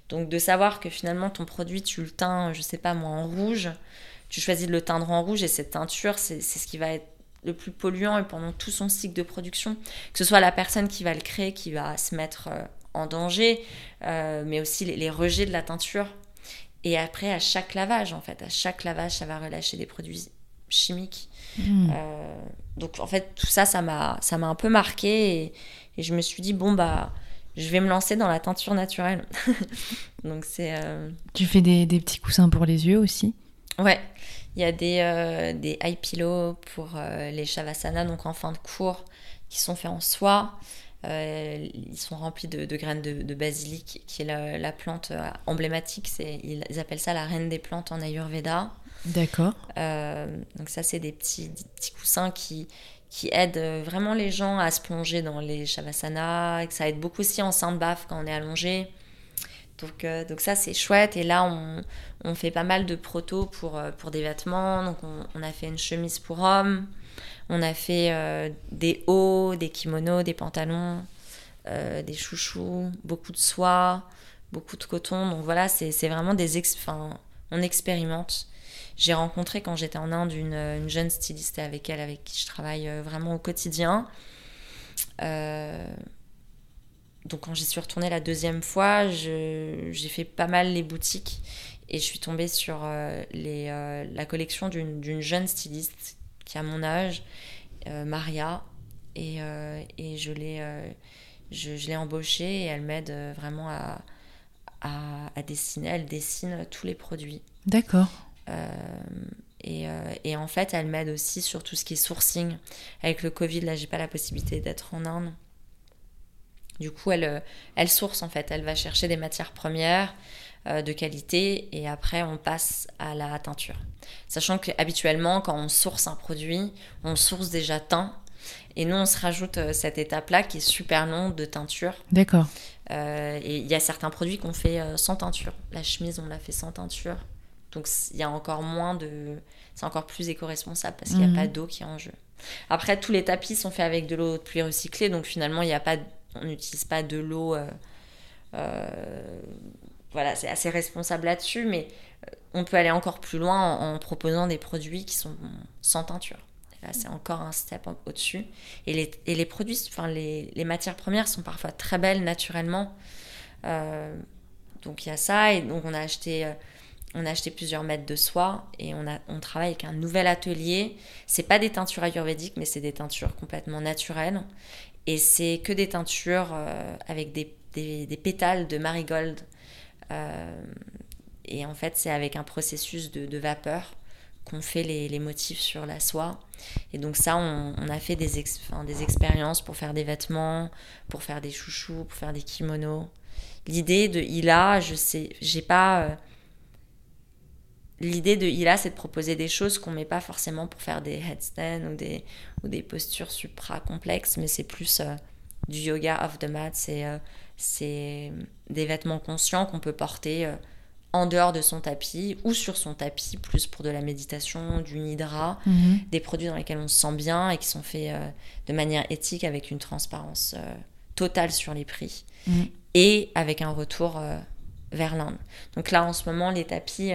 Donc de savoir que finalement ton produit, tu le teins, je sais pas moi, en rouge, tu choisis de le teindre en rouge et cette teinture, c'est ce qui va être le plus polluant et pendant tout son cycle de production, que ce soit la personne qui va le créer qui va se mettre euh, en danger, euh, mais aussi les, rejets de la teinture. Et après, à chaque lavage, en fait, à chaque lavage, ça va relâcher des produits chimiques. Hmm. Euh, donc, en fait, tout ça, ça m'a un peu marqué et, et, je me suis dit, bon, bah, je vais me lancer dans la teinture naturelle. Donc c'est. Euh, tu fais des, des, petits coussins pour les yeux aussi? Ouais, il y a des, euh, des eye pillows pour euh, les shavasana, donc en fin de cours, qui sont faits en soie. ils sont remplis de, de graines de, de, basilic, qui est la, la plante emblématique. C'est, ils appellent ça la reine des plantes en Ayurveda. D'accord. donc ça, c'est des petits, des petits coussins qui, qui aide euh, vraiment les gens à se plonger dans les shavasana, et que ça aide beaucoup aussi en de baffe quand on est allongé. Donc, euh, donc ça, c'est chouette. Et là, on, on, fait pas mal de protos pour, euh, pour des vêtements. Donc, on, on, a fait une chemise pour hommes. On a fait des hauts, des kimonos, des pantalons, des chouchous, beaucoup de soie, beaucoup de coton. Donc voilà, c'est vraiment des... Enfin, on expérimente. J'ai rencontré quand j'étais en Inde une, jeune styliste avec elle, avec qui je travaille euh, vraiment au quotidien. Euh, donc quand j'y suis retournée la deuxième fois, j'ai fait pas mal les boutiques et je suis tombée sur euh, la collection d'une jeune styliste qui a mon âge, Maria, et, je l'ai embauchée et elle m'aide vraiment à, dessiner. Elle dessine tous les produits. D'accord. Euh, et, euh, et, en fait, elle m'aide aussi sur tout ce qui est sourcing. Avec le Covid, là, j'ai pas la possibilité d'être en Inde. Du coup, elle, euh, elle source en fait. Elle va chercher des matières premières. euh, de qualité et après on passe à la teinture. Sachant qu'habituellement, quand on source un produit, on source déjà teint et nous on se rajoute cette étape-là qui est super longue de teinture. D'accord. Euh, et il y a certains produits qu'on fait sans teinture. La chemise, on l'a fait sans teinture. Donc il y a encore moins de. C'est encore plus éco-responsable parce qu'il n'y a Mhm. pas d'eau qui est en jeu. Après, tous les tapis sont faits avec de l'eau de pluie recyclée. Donc finalement, il y a pas, on n'utilise pas de l'eau. euh, euh, voilà, c'est assez responsable là-dessus. Mais euh, on peut aller encore plus loin en, en proposant des produits qui sont sans teinture. Là, c'est encore un step au-dessus. Et les, et les produits, enfin, les, les matières premières sont parfois très belles naturellement. Euh, donc il y a ça. Et donc on a acheté, on a acheté plusieurs mètres de soie et on, a, on travaille avec un nouvel atelier. C'est pas des teintures ayurvédiques, mais c'est des teintures complètement naturelles. Et c'est que des teintures euh, avec des, des, pétales de marigold. Euh, et en fait, c'est avec un processus de, vapeur qu'on fait les, les motifs sur la soie. Et donc ça, on, a fait des, des expériences pour faire des vêtements, pour faire des chouchous, pour faire des kimonos. L'idée de Hila, je sais, j'ai pas... euh, L'idée de Hila, c'est de proposer des choses qu'on met pas forcément pour faire des headstands ou des, ou des postures supra complexes, mais c'est plus euh, du yoga off the mat, c'est euh, c'est des vêtements conscients qu'on peut porter euh, en dehors de son tapis ou sur son tapis, plus pour de la méditation, du nidra, Mhm. des produits dans lesquels on se sent bien et qui sont faits de manière éthique avec une transparence totale sur les prix Mhm. et avec un retour vers l'Inde. Donc là, en ce moment, les tapis,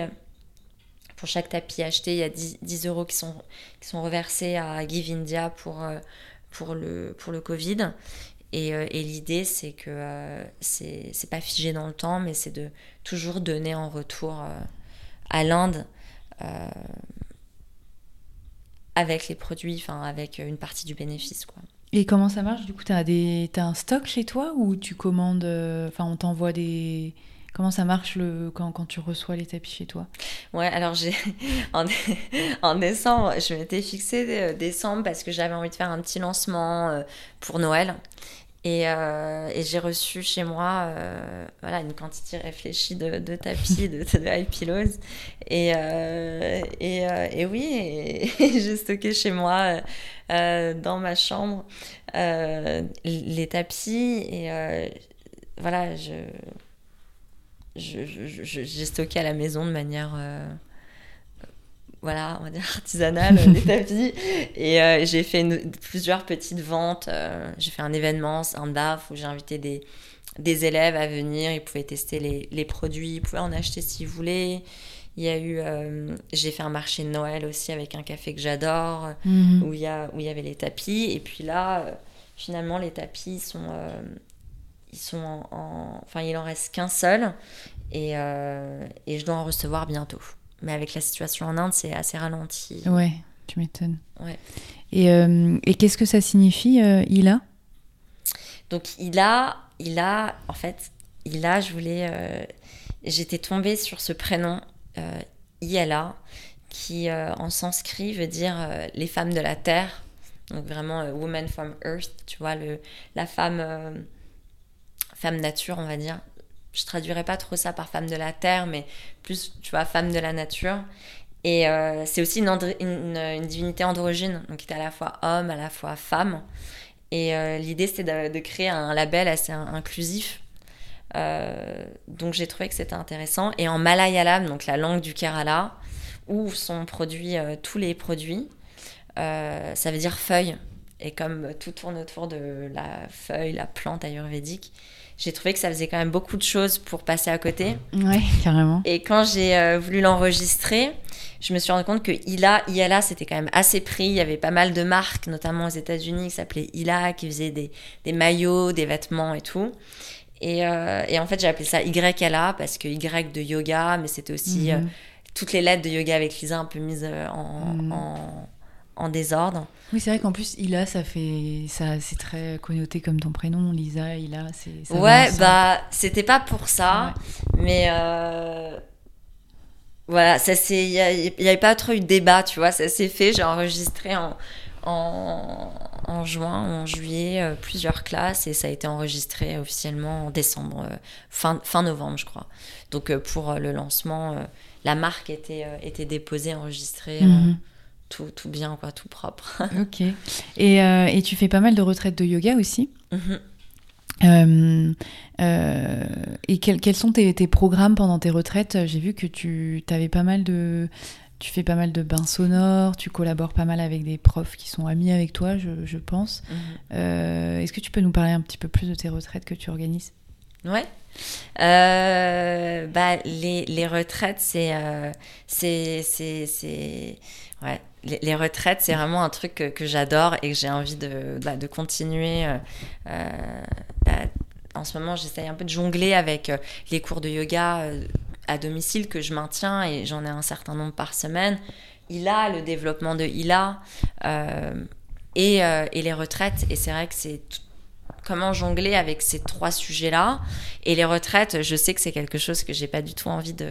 pour chaque tapis acheté, il y a 10, 10 euros qui sont, qui sont reversés à Give India pour, euh, pour, le, pour le Covid. Et, euh, l'idée, c'est que euh, c'est pas figé dans le temps, mais c'est de toujours donner en retour euh, à l'Inde avec les produits, avec une partie du bénéfice. Quoi. Et comment ça marche? Du coup, t'as des... t'as un stock chez toi ou tu commandes Enfin, on t'envoie des. Comment ça marche le... quand, quand tu reçois les tapis chez toi? Ouais, alors j'ai en, en décembre, je m'étais fixé euh, décembre parce que j'avais envie de faire un petit lancement euh, pour Noël. Et, euh, et j'ai reçu chez moi voilà, une quantité réfléchie de, tapis, de, de pillows. Et, et, et oui, j'ai stocké chez moi, dans ma chambre, les tapis. Et voilà, je, je, je- je- j'ai stocké à la maison de manière euh, voilà, on va dire artisanale, les tapis. Et euh, j'ai fait une- plusieurs petites ventes. euh, j'ai fait un événement, un DAF, où j'ai invité des, des élèves à venir. Ils pouvaient tester les, les produits, ils pouvaient en acheter s'ils voulaient. Il y a eu, euh, j'ai fait un marché de Noël aussi avec un café que j'adore, Mhm. où il y, a, où il y avait les tapis. Et puis là, euh, finalement, les tapis sont, euh, ils sont en, en- enfin, il en reste qu'un seul, et, euh, et je dois en recevoir bientôt. Mais avec la situation en Inde, c'est assez ralenti. Ouais, tu m'étonnes. Ouais. Et, euh, et qu'est-ce que ça signifie, euh, Ila? Donc il a, il a, en fait, il a, je voulais, j'étais tombée sur ce prénom, Iala, qui en sanskrit veut dire les femmes de la terre. Donc vraiment, woman from earth, tu vois, le, la femme, femme nature, on va dire. Je traduirais pas trop ça par femme de la terre, mais plus, tu vois, femme de la nature. Et euh, c'est aussi une, divinité androgyne, donc qui est à la fois homme, à la fois femme. Et euh, l'idée, c'était de, créer un label assez in- inclusif. Euh, donc j'ai trouvé que c'était intéressant. Et en malayalam, donc la langue du Kerala, où sont produits tous les produits, ça veut dire feuille. Et comme tout tourne autour de la feuille, la plante ayurvédique, j'ai trouvé que ça faisait quand même beaucoup de choses pour passer à côté. Ouais, carrément. Et quand j'ai euh, voulu l'enregistrer, je me suis rendu compte que Ila, Iala, c'était quand même assez pris. Il y avait pas mal de marques, notamment aux États-Unis, qui s'appelaient Ila, qui faisaient des, des maillots, des vêtements et tout. Et, euh, et en fait, j'ai appelé ça YLA parce que Y de yoga, mais c'était aussi euh, Mhm. toutes les lettres de yoga avec Lisa un peu mises euh, en, Mhm. en, en désordre. Oui, c'est vrai qu'en plus, Ila, ça fait. ça C'est très connoté comme ton prénom, Lisa, Ila. c'est- ouais, bah, c'était pas pour ça, mais euh, voilà, ça c'est, il y, a- il y avait pas trop eu de débat, tu vois, ça s'est fait. J'ai enregistré en, en, en juin en juillet euh, plusieurs classes et ça a été enregistré officiellement en décembre, euh, fin, fin novembre, je crois. Donc euh, pour le lancement, la marque était, était déposée, enregistrée, Mhm. Tout, tout bien, quoi, tout propre. Ok. Et, euh, et tu fais pas mal de retraites de yoga aussi. Mhm. Euh, euh, et quels, quels sont tes, tes programmes pendant tes retraites? J'ai vu que tu avais pas mal de. Tu fais pas mal de bains sonores, tu collabores pas mal avec des profs qui sont amis avec toi, je, je pense. Mhm. Euh, Est-ce que tu peux nous parler un petit peu plus de tes retraites que tu organises? Ouais. Euh, bah, les, les retraites, c'est. euh, c'est. Ouais. Les, retraites, c'est vraiment un truc que, j'adore et que j'ai envie de, bah, de continuer. euh, euh, bah, en ce moment, j'essaye un peu de jongler avec euh, les cours de yoga à domicile que je maintiens et j'en ai un certain nombre par semaine. ILA, le développement de ILA euh, et, et les retraites. Et c'est vrai que c'est comment jongler avec ces trois sujets-là. Et les retraites, je sais que c'est quelque chose que j'ai pas du tout envie de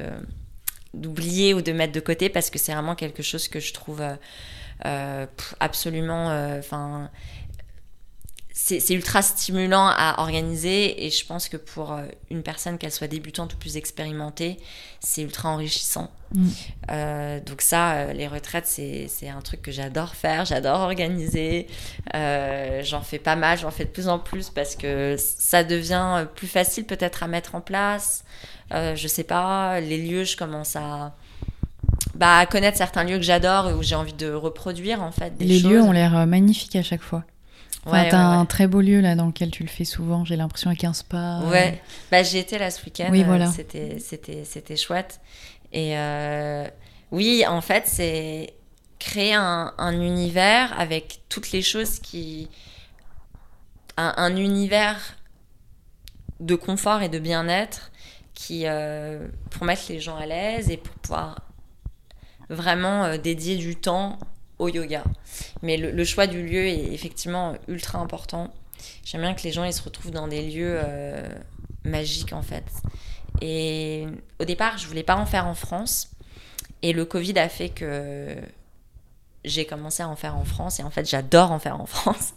d'oublier ou de mettre de côté parce que c'est vraiment quelque chose que je trouve euh, euh, absolument enfin c'est ultra stimulant à organiser et je pense que pour euh, une personne qu'elle soit débutante ou plus expérimentée c'est ultra enrichissant Mm. Euh, donc ça euh, les retraites c'est un truc que j'adore faire j'adore organiser euh, j'en fais pas mal j'en fais de plus en plus parce que ça devient plus facile peut-être à mettre en place euh, je sais pas, les lieux, je commence à, bah, à connaître certains lieux que j'adore et où j'ai envie de reproduire en fait. Des Les choses. lieux ont l'air magnifiques à chaque fois. Enfin, Ouais, t'as ouais, un très beau lieu là dans lequel tu le fais souvent, j'ai l'impression avec un spa. Ouais, bah, j'y étais là ce week-end. Oui, euh, voilà. C'était, chouette. Et euh, oui, en fait, c'est créer un, un univers avec toutes les choses qui. Un, un univers de confort et de bien-être qui, euh, pour mettre les gens à l'aise et pour pouvoir vraiment euh, dédier du temps au yoga. Mais le, choix du lieu est effectivement ultra important. J'aime bien que les gens ils se retrouvent dans des lieux euh, magiques en fait. Et au départ, je voulais pas en faire en France. Et le Covid a fait que j'ai commencé à en faire en France. Et en fait, j'adore en faire en France.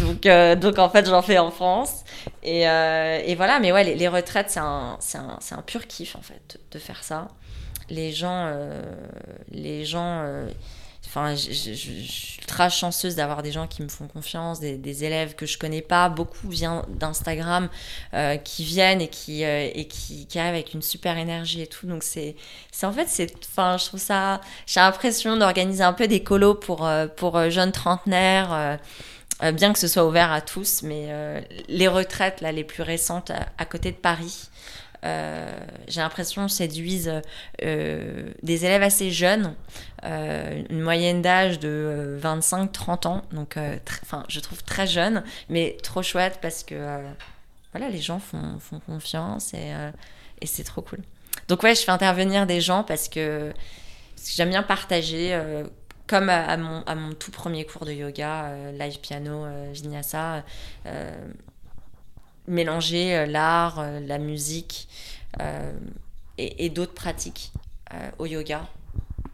donc, euh, donc, en fait, j'en fais en France. Et, euh, et voilà, mais ouais, les, retraites, c'est un, un, un pur kiff en fait de, faire ça. Les gens, les gens Enfin, je, suis ultra chanceuse d'avoir des gens qui me font confiance, des, élèves que je connais pas. Beaucoup viennent d'Instagram, euh, qui viennent et qui euh, et qui, arrivent avec une super énergie et tout. Donc c'est, c'est en fait c'est, enfin, je trouve ça. J'ai l'impression d'organiser un peu des colos pour euh, pour jeunes trentenaires. bien que ce soit ouvert à tous, mais les retraites là, les plus récentes à côté de Paris, euh, j'ai l'impression séduisent euh, des élèves assez jeunes, euh, une moyenne d'âge de euh, 25-30 ans, donc euh, enfin je trouve très jeune, mais trop chouette parce que euh, voilà les gens font, font confiance et, euh, et c'est trop cool. Donc ouais, je fais intervenir des gens parce que, j'aime bien partager. euh, comme à, mon, à mon tout premier cours de yoga, euh, live piano, euh, vinyasa, euh, mélanger euh, l'art, euh, la musique euh, et, d'autres pratiques au yoga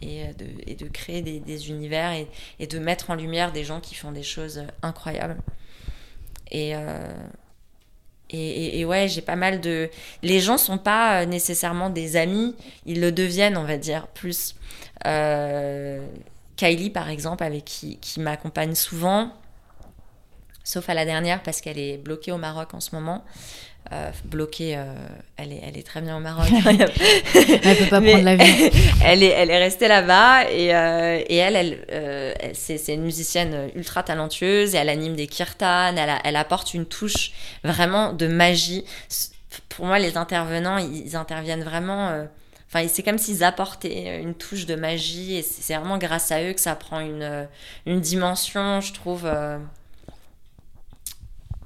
et de, créer des, univers et, de mettre en lumière des gens qui font des choses incroyables. Et, et, ouais, j'ai pas mal de... Les gens sont pas nécessairement des amis, ils le deviennent, on va dire, plus. Kylie, par exemple, avec qui, qui m'accompagne souvent, sauf à la dernière parce qu'elle est bloquée au Maroc en ce moment. Euh, bloquée, euh, elle, est, elle est très bien au Maroc. Elle peut pas Mais- prendre l'avion. elle, est, elle est restée là-bas et, euh, et elle, elle, c'est, c'est une musicienne ultra talentueuse et elle anime des kirtans, elle, a- elle apporte une touche vraiment de magie. Pour moi, les intervenants, ils, ils interviennent vraiment. Enfin, c'est comme s'ils apportaient une touche de magie et c'est vraiment grâce à eux que ça prend une, une dimension, je trouve,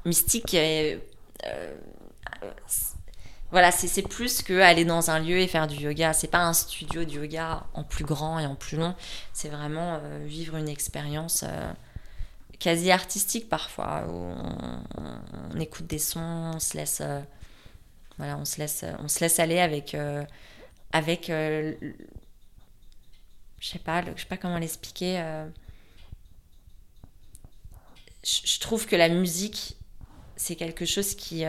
mystique. Euh, c'est- voilà, c'est plus que aller dans un lieu et faire du yoga. C'est pas un studio de yoga en plus grand et en plus long. C'est vraiment euh, vivre une expérience euh, quasi artistique parfois où on, écoute des sons, on se laisse, euh, voilà, on se laisse, on se laisse aller avec, euh, avec, euh, je sais pas, je sais pas comment l'expliquer. euh, je, trouve que la musique, c'est quelque chose qui,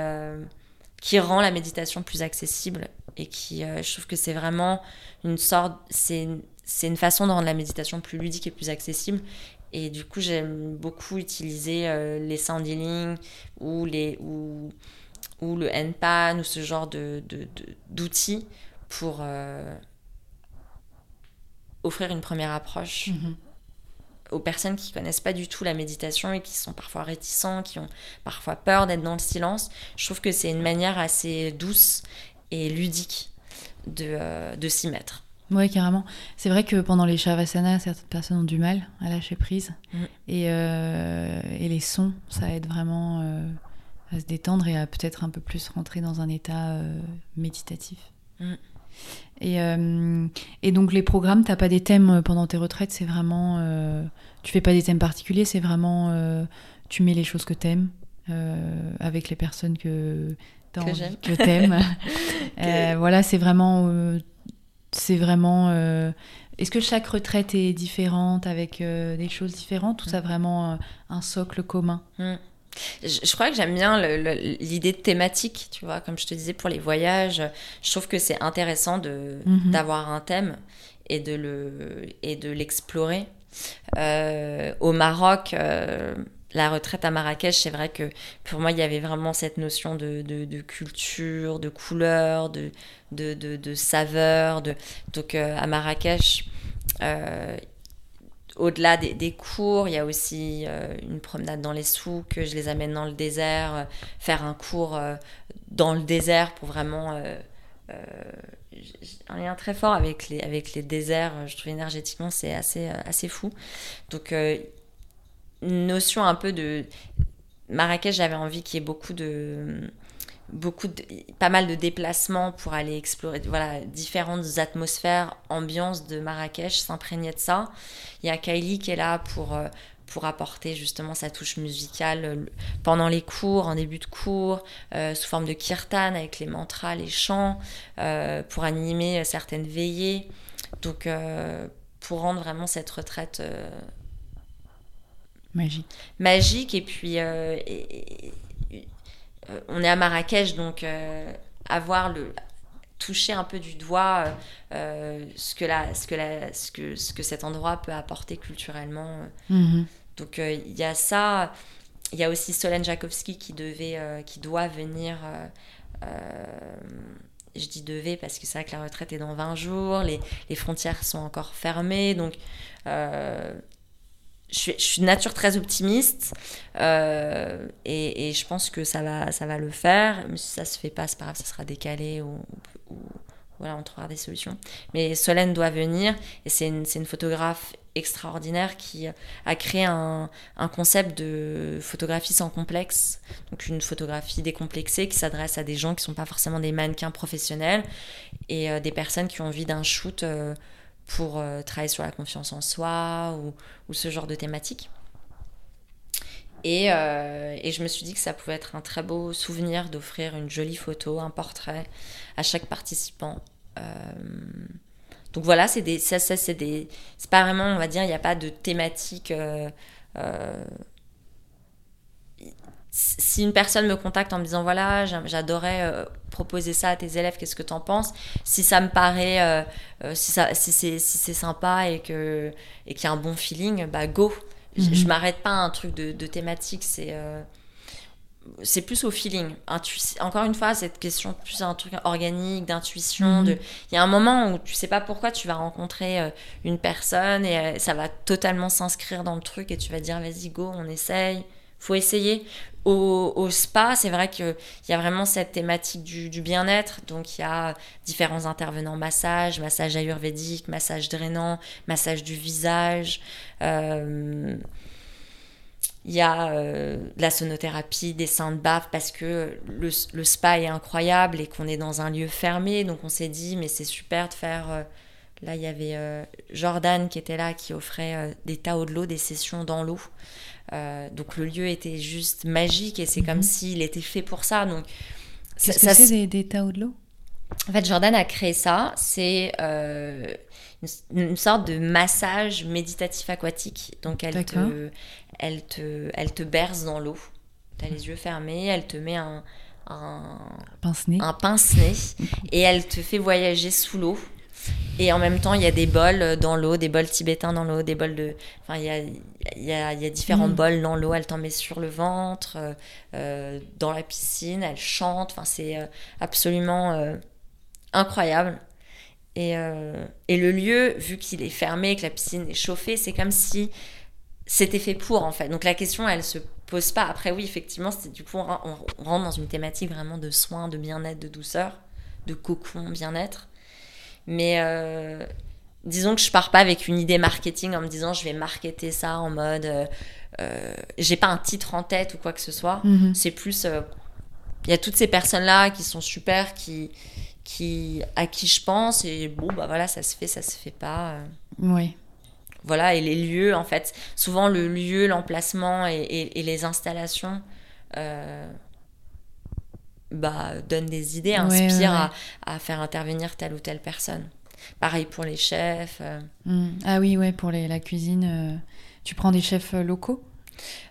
qui rend la méditation plus accessible et qui, je trouve que c'est vraiment une sorte, c'est une façon de rendre la méditation plus ludique et plus accessible. Et du coup, j'aime beaucoup utiliser les sound healing ou, les, ou, ou le NPAN ou ce genre d'outils de, d'outils pour offrir une première approche mhm. Aux personnes qui connaissent pas du tout la méditation et qui sont parfois réticents, qui ont parfois peur d'être dans le silence. Je trouve que c'est une manière assez douce et ludique de, euh, de s'y mettre. Oui, carrément. C'est vrai que pendant les shavasana, certaines personnes ont du mal à lâcher prise. Mm. Et, euh, et, les sons, ça aide vraiment euh, à se détendre et à peut-être un peu plus rentrer dans un état méditatif. Mm. Et, euh, et, donc les programmes, t'as pas des thèmes pendant tes retraites, c'est vraiment, euh, tu fais pas des thèmes particuliers, c'est vraiment, euh, tu mets les choses que t'aimes avec les personnes que que t'aimes. voilà, c'est vraiment, c'est vraiment. Est-ce que chaque retraite est différente avec des choses différentes ou ça vraiment un socle commun? Mm. Je, crois que j'aime bien l'idée de thématique, tu vois, comme je te disais pour les voyages. Je trouve que c'est intéressant mhm. d'avoir un thème et de le et de l'explorer. Euh, au Maroc, euh, la retraite à Marrakech, c'est vrai que pour moi, il y avait vraiment cette notion de, de, culture, de couleur, de, de, de, saveur. De... Donc euh, à Marrakech, au-delà des, cours, il y a aussi euh, une promenade dans les souks, je les amène dans le désert, euh, faire un cours euh, dans le désert pour vraiment... un lien très fort avec les, avec les déserts, je trouve énergétiquement c'est assez, assez fou. Donc une notion un peu de... Marrakech, j'avais envie qu'il y ait beaucoup de beaucoup de, pas mal de déplacements pour aller explorer voilà différentes atmosphères ambiances de Marrakech s'imprégner de ça il y a Kylie qui est là pour euh, pour apporter justement sa touche musicale euh, pendant les cours, en début de cours, euh, sous forme de kirtan avec les mantras, les chants, pour animer certaines veillées. Donc, pour rendre vraiment cette retraite magique. Magique, et puis on est à Marrakech, donc avoir le toucher un peu du doigt euh, euh, ce, que la, ce, que la, ce, que, ce que cet endroit peut apporter culturellement. Mhm. Donc euh, il y a ça. Il y a aussi Solène Jakowski qui, devait, qui doit venir. je dis devait parce que c'est vrai que la retraite est dans 20 jours, les, les frontières sont encore fermées. Donc je suis, je nature très optimiste euh, et, et, je pense que ça va, ça va le faire. Mais si ça se fait pas, c'est pas grave, ça sera décalé ou, voilà, on trouvera des solutions. Mais Solène doit venir et c'est une, une, photographe extraordinaire qui a créé un, un, concept de photographie sans complexe, donc une photographie décomplexée qui s'adresse à des gens qui sont pas forcément des mannequins professionnels et euh, des personnes qui ont envie d'un shoot. Euh, pour euh, travailler sur la confiance en soi ou, ou ce genre de thématique. Et, euh, et, je me suis dit que ça pouvait être un très beau souvenir d'offrir une jolie photo, un portrait à chaque participant. Euh, donc voilà, c'est des, ça, ça c'est des, c'est pas vraiment, on va dire, il n'y a pas de thématique si une personne me contacte en me disant voilà j'adorais euh, proposer ça à tes élèves qu'est-ce que tu en penses? Si ça me paraît euh, euh, si ça si c'est si sympa et que et qu'il y a un bon feeling bah go je, mhm. m'arrête pas à un truc de, de thématique c'est c'est plus au feeling encore une fois cette question plus un truc organique d'intuition mhm. de il y a un moment où tu sais pas pourquoi tu vas rencontrer une personne et ça va totalement s'inscrire dans le truc et tu vas dire vas-y go on essaye faut essayer. Au, spa, c'est vrai qu'il y a vraiment cette thématique du, bien-être. Donc, il y a différents intervenants massage, massage ayurvédique, massage drainant, massage du visage. Euh, il y a euh, la sonothérapie, des seins de bave parce que le, spa est incroyable et qu'on est dans un lieu fermé. Donc, on s'est dit, mais c'est super de faire. Euh, là, il y avait Jordan qui était là, qui offrait des taos de l'eau, des sessions dans l'eau. Euh, donc le lieu était juste magique et c'est comme mhm. s'il était fait pour ça. Donc que c'est des, des taos de l'eau? En fait, Jordan a créé ça. C'est euh, une, une sorte de massage méditatif aquatique. Donc, elle te, elle, te, elle te berce dans l'eau. Tu as les yeux fermés, elle te met un, un, Pince-nez. un pince-nez et elle te fait voyager sous l'eau. Et en même temps, il y a des bols dans l'eau, des bols tibétains dans l'eau, des bols de. Enfin, il y a, il y a, il y a différents Mm. bols dans l'eau. Elle t'en met sur le ventre, euh, euh, dans la piscine, elle chante. Enfin, c'est euh, absolument euh, incroyable. Et, euh, et le lieu, vu qu'il est fermé, que la piscine est chauffée, c'est comme si c'était fait pour en fait. Donc la question, elle se pose pas. Après, oui, effectivement, c'est du coup, on, on rentre dans une thématique vraiment de soins, de bien-être, de douceur, de cocon, bien-être. Mais euh, disons que je pars pas avec une idée marketing en me disant je vais marketer ça en mode. euh, euh, J'ai pas un titre en tête ou quoi que ce soit. Mhm. C'est plus. euh, Il y a toutes ces personnes-là qui sont super, qui, qui, à qui je pense, et bon, bah voilà, ça se fait, ça se fait pas. Ouais. Voilà, et les lieux, en fait, souvent le lieu, l'emplacement et, et- et les installations euh, bah, donnent des idées, ouais, ouais. À, à faire intervenir telle ou telle personne. Pareil pour les chefs. euh. Mm. Ah oui, ouais, pour les, la cuisine, euh, tu prends des chefs euh, locaux?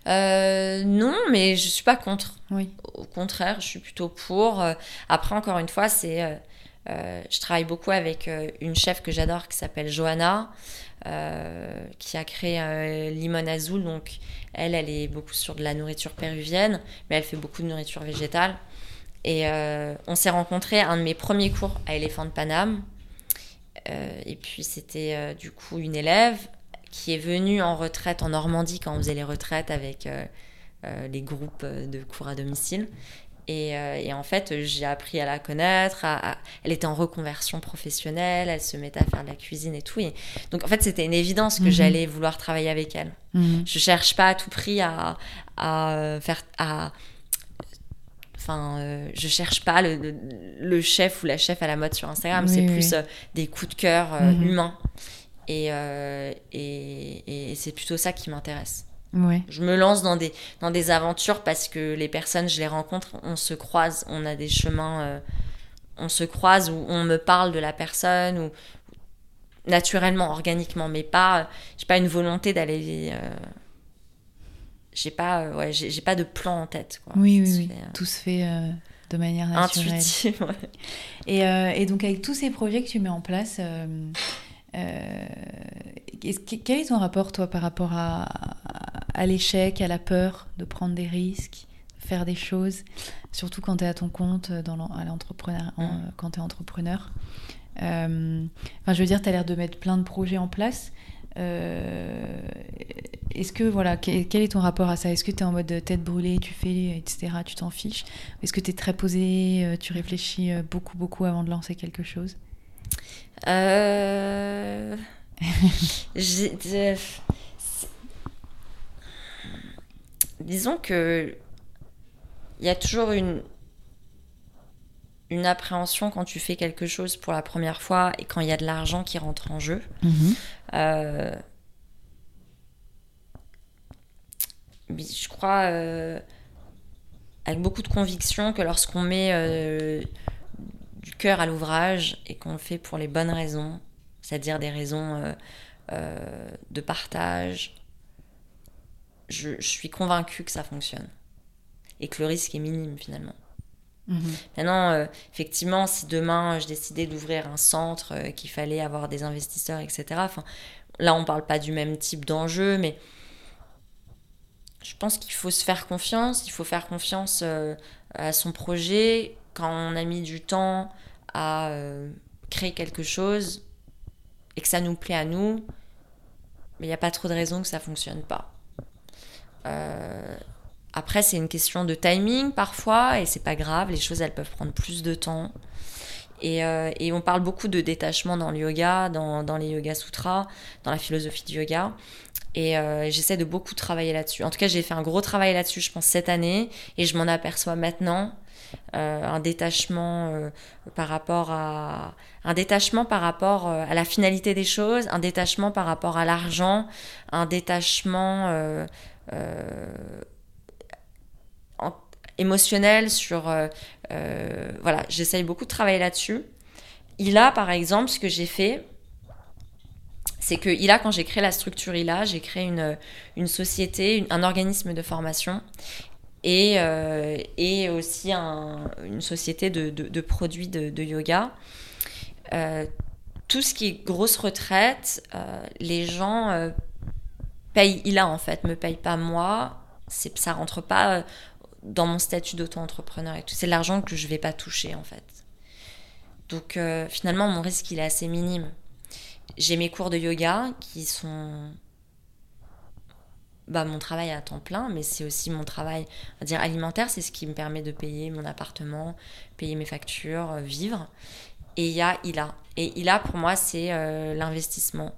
Euh, non, mais je suis pas contre. Oui. Au contraire, je suis plutôt pour. Après, encore une fois, c'est, je travaille beaucoup avec une chef que j'adore qui s'appelle Johanna, qui a créé Limon Azul. Donc, elle, elle est beaucoup sur de la nourriture péruvienne, mais elle fait beaucoup de nourriture végétale. Et euh, on s'est rencontrés à un de mes premiers cours à Elephant Paname. Euh, et puis, c'était euh, du coup une élève qui est venue en retraite en Normandie quand on faisait les retraites avec les groupes de cours à domicile. Et, et en fait, j'ai appris à la connaître. à- à- Elle était en reconversion professionnelle, elle se mettait à faire de la cuisine et tout. Et donc, en fait, c'était une évidence que Mhm. j'allais vouloir travailler avec elle. Mhm. Je cherche pas à tout prix à, à faire. À, Enfin, euh, je cherche pas le, le- le chef ou la chef à la mode sur Instagram. Oui, c'est oui, plus euh, des coups de cœur euh, Mhm. humains. Et, euh, et, et c'est plutôt ça qui m'intéresse. Ouais. Je me lance dans des, dans des aventures parce que les personnes, je les rencontre, on se croise, on a des chemins, euh, on se croise où on me parle de la personne, ou naturellement, organiquement, mais pas, j'ai pas une volonté d'aller, j'ai pas, euh, ouais, j'ai pas de plan en tête. Quoi. Oui, oui, oui. fait, euh, Tout se fait euh, de manière naturelle. intuitif. ouais. Et, euh, et donc avec tous ces projets que tu mets en place, euh, euh, que- quel est ton rapport toi par rapport à, à l'échec, à la peur de prendre des risques, de faire des choses, surtout quand tu es à ton compte, dans l'entrepreneur, en- Mm. quand tu es entrepreneur Enfin, je veux dire, tu as l'air de mettre plein de projets en place. Euh, Est-ce que, voilà, quel, est ton rapport à ça? Est-ce que tu es en mode tête brûlée, tu fais, etc., tu t'en fiches? Est-ce que tu es très posé, euh, tu réfléchis euh, beaucoup, beaucoup avant de lancer quelque chose? Disons que il y a toujours une une appréhension quand tu fais quelque chose pour la première fois et quand il y a de l'argent qui rentre en jeu. Euh, mais je crois euh, avec beaucoup de conviction que lorsqu'on met euh, du cœur à l'ouvrage et qu'on le fait pour les bonnes raisons, c'est-à-dire des raisons euh, euh, de partage, je, je suis convaincue que ça fonctionne et que le risque est minime finalement. Mhm. Maintenant, euh, effectivement, si demain je décidais d'ouvrir un centre, euh, qu'il fallait avoir des investisseurs, etc. Là, on parle pas du même type d'enjeu, mais je pense qu'il faut se faire confiance. Il faut faire confiance euh, à son projet. Quand on a mis du temps à créer quelque chose et que ça nous plaît à nous, il n'y a pas trop de raisons que ça fonctionne pas. Après, c'est une question de timing parfois, et c'est pas grave, les choses elles peuvent prendre plus de temps. Et, euh, et on parle beaucoup de détachement dans le yoga, dans, dans les yoga sutras, dans la philosophie du yoga. Et euh, j'essaie de beaucoup travailler là-dessus. En tout cas, j'ai fait un gros travail là-dessus, je pense, cette année, et je m'en aperçois maintenant. Euh, un détachement euh, par rapport à un détachement par rapport euh, à la finalité des choses, un détachement par rapport à l'argent, un détachement euh, euh, émotionnel, sur... voilà, j'essaye beaucoup de travailler là-dessus. Il a, par exemple, ce que j'ai fait, c'est que il a, quand j'ai créé la structure il a, j'ai créé une, une société, un organisme de formation et, euh, et aussi une société de, de, produits de, yoga. Euh, tout ce qui est grosse retraite, euh, les gens payent il a en fait, me payent pas moi. Ça rentre pas dans mon statut d'auto-entrepreneur et tout. C'est l'argent que je vais pas toucher en fait. Donc finalement, mon risque il est assez minime. J'ai mes cours de yoga qui sont bah, mon travail à temps plein, mais c'est aussi mon travail à dire alimentaire, c'est ce qui me permet de payer mon appartement, payer mes factures, euh, vivre. Et il y a ILA. Et ILA, pour moi, c'est euh, l'investissement.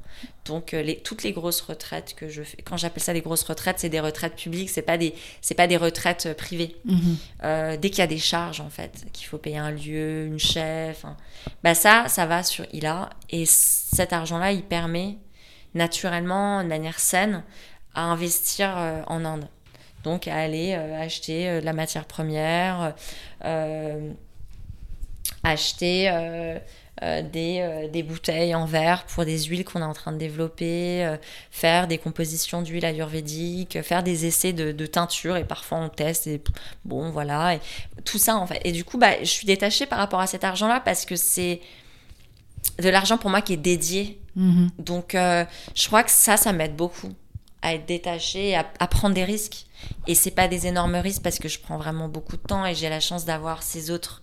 Donc, euh, les, toutes les grosses retraites que je fais, quand j'appelle ça des grosses retraites, c'est des retraites publiques, c'est pas des, c'est pas des retraites privées. Mhm. dès qu'il y a des charges, en fait, qu'il faut payer un lieu, une chef, bah ça, ça va sur ILA. Et cet argent-là, il permet naturellement, de manière saine, à investir en Inde. Donc, à aller acheter la matière première, acheter euh, euh, des, euh, des, bouteilles en verre pour des huiles qu'on est en train de développer, faire des compositions d'huile ayurvédique, faire des essais de, de, teinture et parfois on teste et bon voilà, et tout ça en fait. Et du coup, bah, je suis détachée par rapport à cet argent-là parce que c'est de l'argent pour moi qui est dédié. Mm-hmm. Donc je crois que ça, ça m'aide beaucoup à être détachée, à, à, prendre des risques. Et c'est pas des énormes risques parce que je prends vraiment beaucoup de temps et j'ai la chance d'avoir ces autres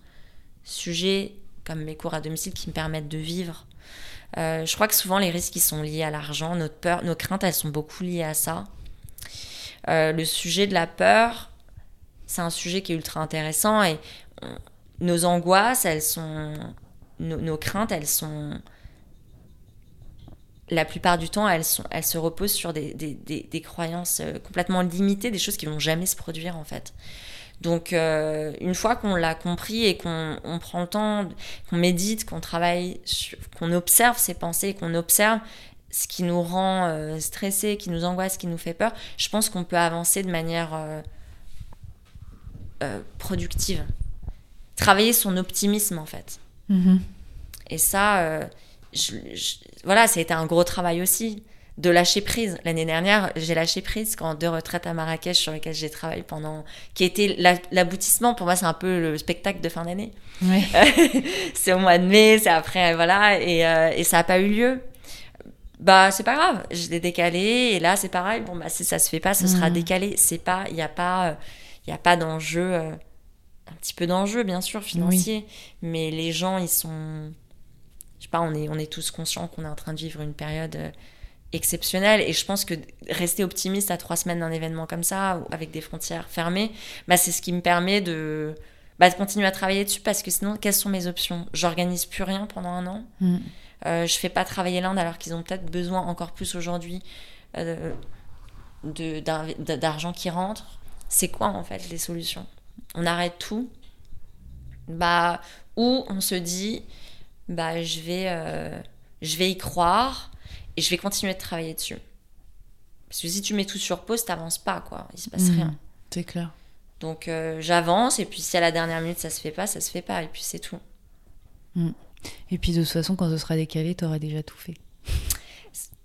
sujets comme mes cours à domicile qui me permettent de vivre. Euh, je crois que souvent les risques qui sont liés à l'argent, notre peur, nos craintes, elles sont beaucoup liées à ça. Euh, le sujet de la peur, c'est un sujet qui est ultra intéressant et nos angoisses, elles sont, nos, craintes, elles sont, la plupart du temps, elles, sont, elles se reposent sur des, des, des croyances euh, complètement limitées, des choses qui vont jamais se produire en fait. Donc, euh, une fois qu'on l'a compris et qu'on prend le temps, qu'on médite, qu'on travaille, qu'on observe ses pensées, qu'on observe ce qui nous rend euh, stressés, qui nous angoisse, qui nous fait peur, je pense qu'on peut avancer de manière euh, productive. Travailler son optimisme, en fait. Mm-hmm. Et ça, voilà, ça a été un gros travail aussi de lâcher prise. L'année dernière, j'ai lâché prise quand deux retraites à Marrakech sur lesquelles j'ai travaillé pendant, qui était l'aboutissement. Pour moi, c'est un peu le spectacle de fin d'année. c'est au mois de mai, c'est après, voilà, et, euh, et ça n'a pas eu lieu. Bah, c'est pas grave, je l'ai décalé, et là, c'est pareil. Bon, bah, si ça se fait pas, ce sera mm. décalé. C'est pas, il n'y a pas, il a pas d'enjeu, euh, un petit peu d'enjeu, bien sûr, financier, mais les gens, ils sont, je sais pas, on est, on est tous conscients qu'on est en train de vivre une période euh, exceptionnel. Et je pense que rester optimiste à trois semaines d'un événement comme ça avec des frontières fermées bah c'est ce qui me permet de bah, de continuer à travailler dessus. Parce que sinon quelles sont mes options? J'organise plus rien pendant un an. Mm. euh, je fais pas travailler l'Inde alors qu'ils ont peut-être besoin encore plus aujourd'hui euh, d'argent qui rentre. C'est quoi en fait les solutions? On arrête tout. Bah ou on se dit bah je vais euh, je vais y croire et je vais continuer de travailler dessus. Parce que si tu mets tout sur pause, t'avances pas, quoi. Il se passe mmh, rien. C'est clair. Donc euh, j'avance, et puis si à la dernière minute ça se fait pas, ça se fait pas, et puis c'est tout. Mmh. Et puis de toute façon, quand ce sera décalé, t'auras déjà tout fait.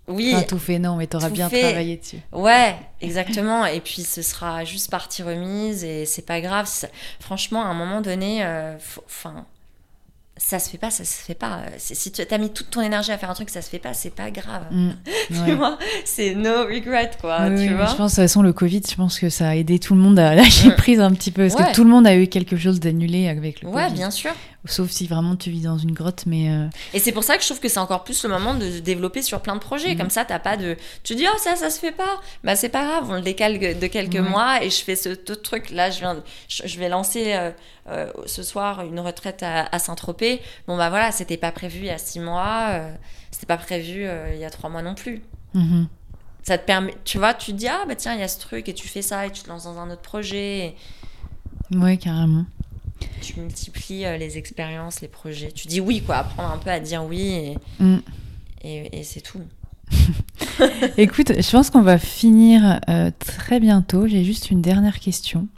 Oui. Enfin, tout fait, non, mais t'auras bien travaillé dessus. Ouais, exactement. et puis ce sera juste partie remise, et c'est pas grave. Franchement, à un moment donné, euh, enfin ça se fait pas, ça se fait pas. Si tu as mis toute ton énergie à faire un truc, ça se fait pas, c'est pas grave. Mm, tu vois, c'est no regret, quoi. tu vois je pense, de toute façon, le Covid, je pense que ça a aidé tout le monde à lâcher prise un petit peu. Parce que tout le monde a eu quelque chose d'annulé avec le Covid. Ouais, bien sûr. Sauf si vraiment tu vis dans une grotte, mais. Euh, Et c'est pour ça que je trouve que c'est encore plus le moment de développer sur plein de projets. Mm. Comme ça, t'as pas de. Tu dis, oh, ça, ça se fait pas. Bah, c'est pas grave, on le décale de quelques mois et je fais ce truc. Là, je, viens... je vais lancer euh, euh, ce soir une retraite à, Saint-Tropez. Bon, bah voilà, c'était pas prévu il y a six mois. c'était pas prévu il y a trois mois non plus. Mm-hmm. Ça te permet. Tu vois, tu te dis, ah, bah tiens, il y a ce truc et tu fais ça et tu te lances dans un autre projet. Ouais, carrément. Tu multiplies euh, les expériences, les projets. Tu dis oui, quoi. Apprendre un peu à dire oui et, mm. et, c'est tout. Écoute, je pense qu'on va finir euh, très bientôt. J'ai juste une dernière question.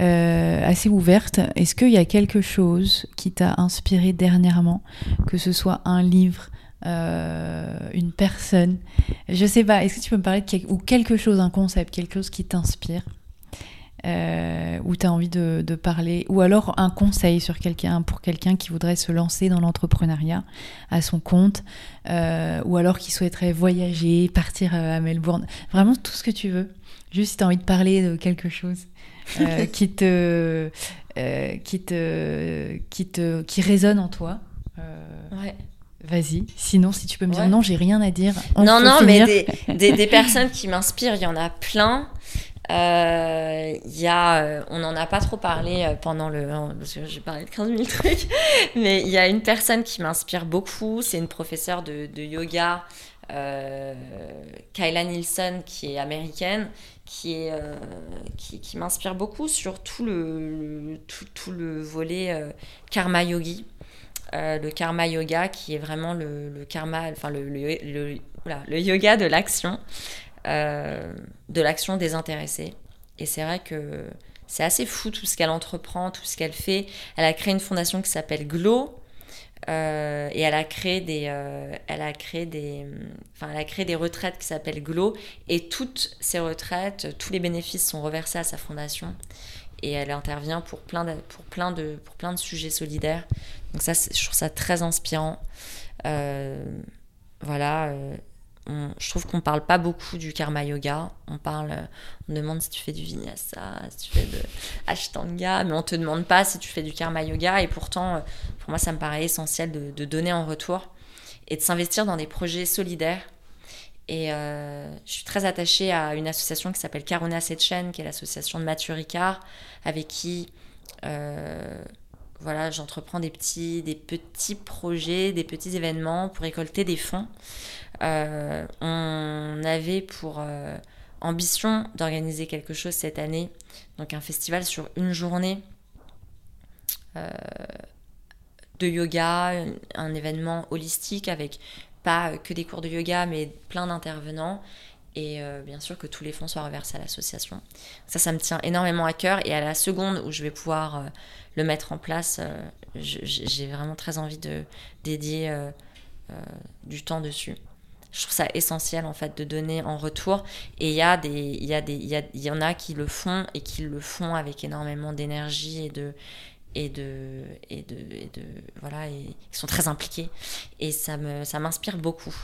Assez ouverte. Est-ce qu'il y a quelque chose qui t'a inspiré dernièrement, que ce soit un livre, une personne, je sais pas, est-ce que tu peux me parler de ou quelque chose, un concept, quelque chose qui t'inspire euh, où tu as envie de, parler, ou alors un conseil sur quelqu'un, pour quelqu'un qui voudrait se lancer dans l'entrepreneuriat à son compte, euh, ou alors qui souhaiterait voyager, partir euh, à Melbourne, vraiment tout ce que tu veux. Juste si tu as envie de parler de quelque chose qui te, qui te, qui te, qui résonne en toi. ouais. Vas-y. Sinon, si tu peux me dire non, j'ai rien à dire. non, non, mais des, des, des, personnes qui m'inspirent, il y en a plein. Euh, y a, euh, on n'en a pas trop parlé euh, pendant le. Parce que j'ai parlé de 15 000 trucs. Mais il y a une personne qui m'inspire beaucoup. C'est une professeure de, yoga, euh, Kyla Nielsen, qui est américaine, qui, est, qui, qui m'inspire beaucoup sur tout le, tout, tout le volet karma yogi. le karma yoga, qui est vraiment le, karma, enfin le, le, le, le yoga de l'action. Euh, de l'action désintéressée. Et c'est vrai que c'est assez fou tout ce qu'elle entreprend, tout ce qu'elle fait. Elle a créé une fondation qui s'appelle Glow. Euh, et elle a créé des, euh, elle a créé des, enfin, elle a créé des retraites qui s'appellent Glow. Et toutes ces retraites, tous les bénéfices sont reversés à sa fondation. Et elle intervient pour plein de, pour plein de, pour plein de sujets solidaires. Donc ça, je trouve ça très inspirant. voilà je trouve qu'on parle pas beaucoup du karma yoga. On parle, on demande si tu fais du vinyasa, si tu fais de ashtanga, mais on te demande pas si tu fais du karma yoga. Et pourtant, pour moi, ça me paraît essentiel de, donner en retour et de s'investir dans des projets solidaires. Et euh, je suis très attachée à une association qui s'appelle Karuna Setchen, qui est l'association de Mathieu Ricard, avec qui euh, voilà, j'entreprends des petits, des petits projets, des petits événements pour récolter des fonds. Euh, on avait pour euh, ambition d'organiser quelque chose cette année, donc un festival sur une journée euh, de yoga, un événement holistique avec pas que des cours de yoga, mais plein d'intervenants. Et bien sûr que tous les fonds soient reversés à l'association. Ça, ça me tient énormément à cœur. Et à la seconde où je vais pouvoir le mettre en place, j'ai vraiment très envie de dédier du temps dessus je trouve ça essentiel en fait de donner en retour. Et il y a des il y a des il y, y en a qui le font et qui le font avec énormément d'énergie et de et de et de et de voilà et ils sont très impliqués. Et ça me ça m'inspire beaucoup.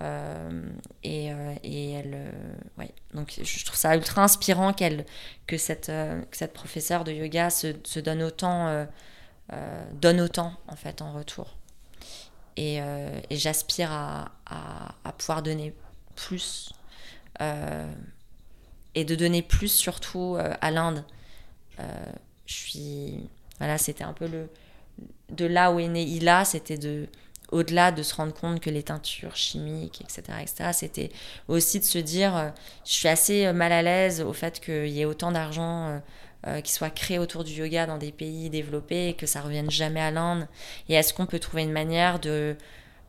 Euh, et, euh, et elle euh, ouais. Donc je trouve ça ultra inspirant qu'elle que cette que cette professeure de yoga se, se donne autant donne autant en fait en retour euh, et, j'aspire à, à, pouvoir donner plus euh, et de donner plus surtout euh, à l'Inde. je suis voilà, c'était un peu le de là où est né Ila, c'était de au-delà de se rendre compte que les teintures chimiques, etc., etc., c'était aussi de se dire, je suis assez mal à l'aise au fait qu'il y ait autant d'argent euh, qui soit créé autour du yoga dans des pays développés et que ça revienne jamais à l'Inde Et est-ce qu'on peut trouver une manière de,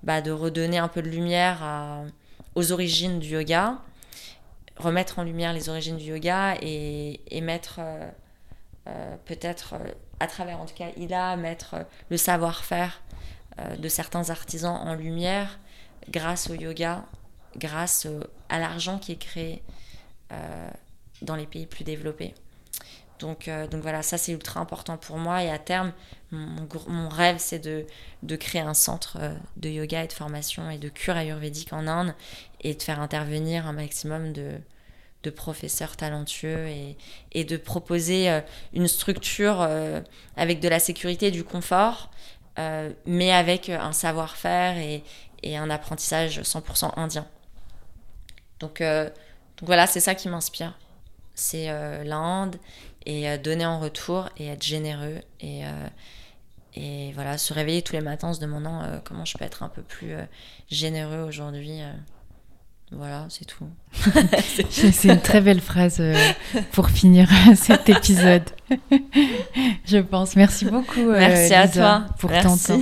bah, redonner un peu de lumière aux origines du yoga, remettre en lumière les origines du yoga et, et mettre euh, euh, peut-être à travers en tout cas Ila mettre le savoir-faire de certains artisans en lumière grâce au yoga, grâce à l'argent qui est créé dans les pays plus développés. Donc, euh, donc voilà, ça c'est ultra important pour moi. Et à terme, mon, rêve c'est de, de, créer un centre euh, de yoga et de formation et de cure ayurvédique en Inde et de faire intervenir un maximum de, de professeurs talentueux et, et de proposer euh, une structure avec de la sécurité et du confort, mais avec un savoir-faire et, et, un apprentissage 100% indien. Donc, donc voilà, c'est ça qui m'inspire. C'est l'Inde et euh, donner en retour et être généreux et, euh, et voilà, se réveiller tous les matins en se demandant euh, comment je peux être un peu plus généreux aujourd'hui. Voilà, c'est tout. c'est une très belle phrase pour finir cet épisode. je pense. Merci beaucoup. Merci à toi pour ton temps.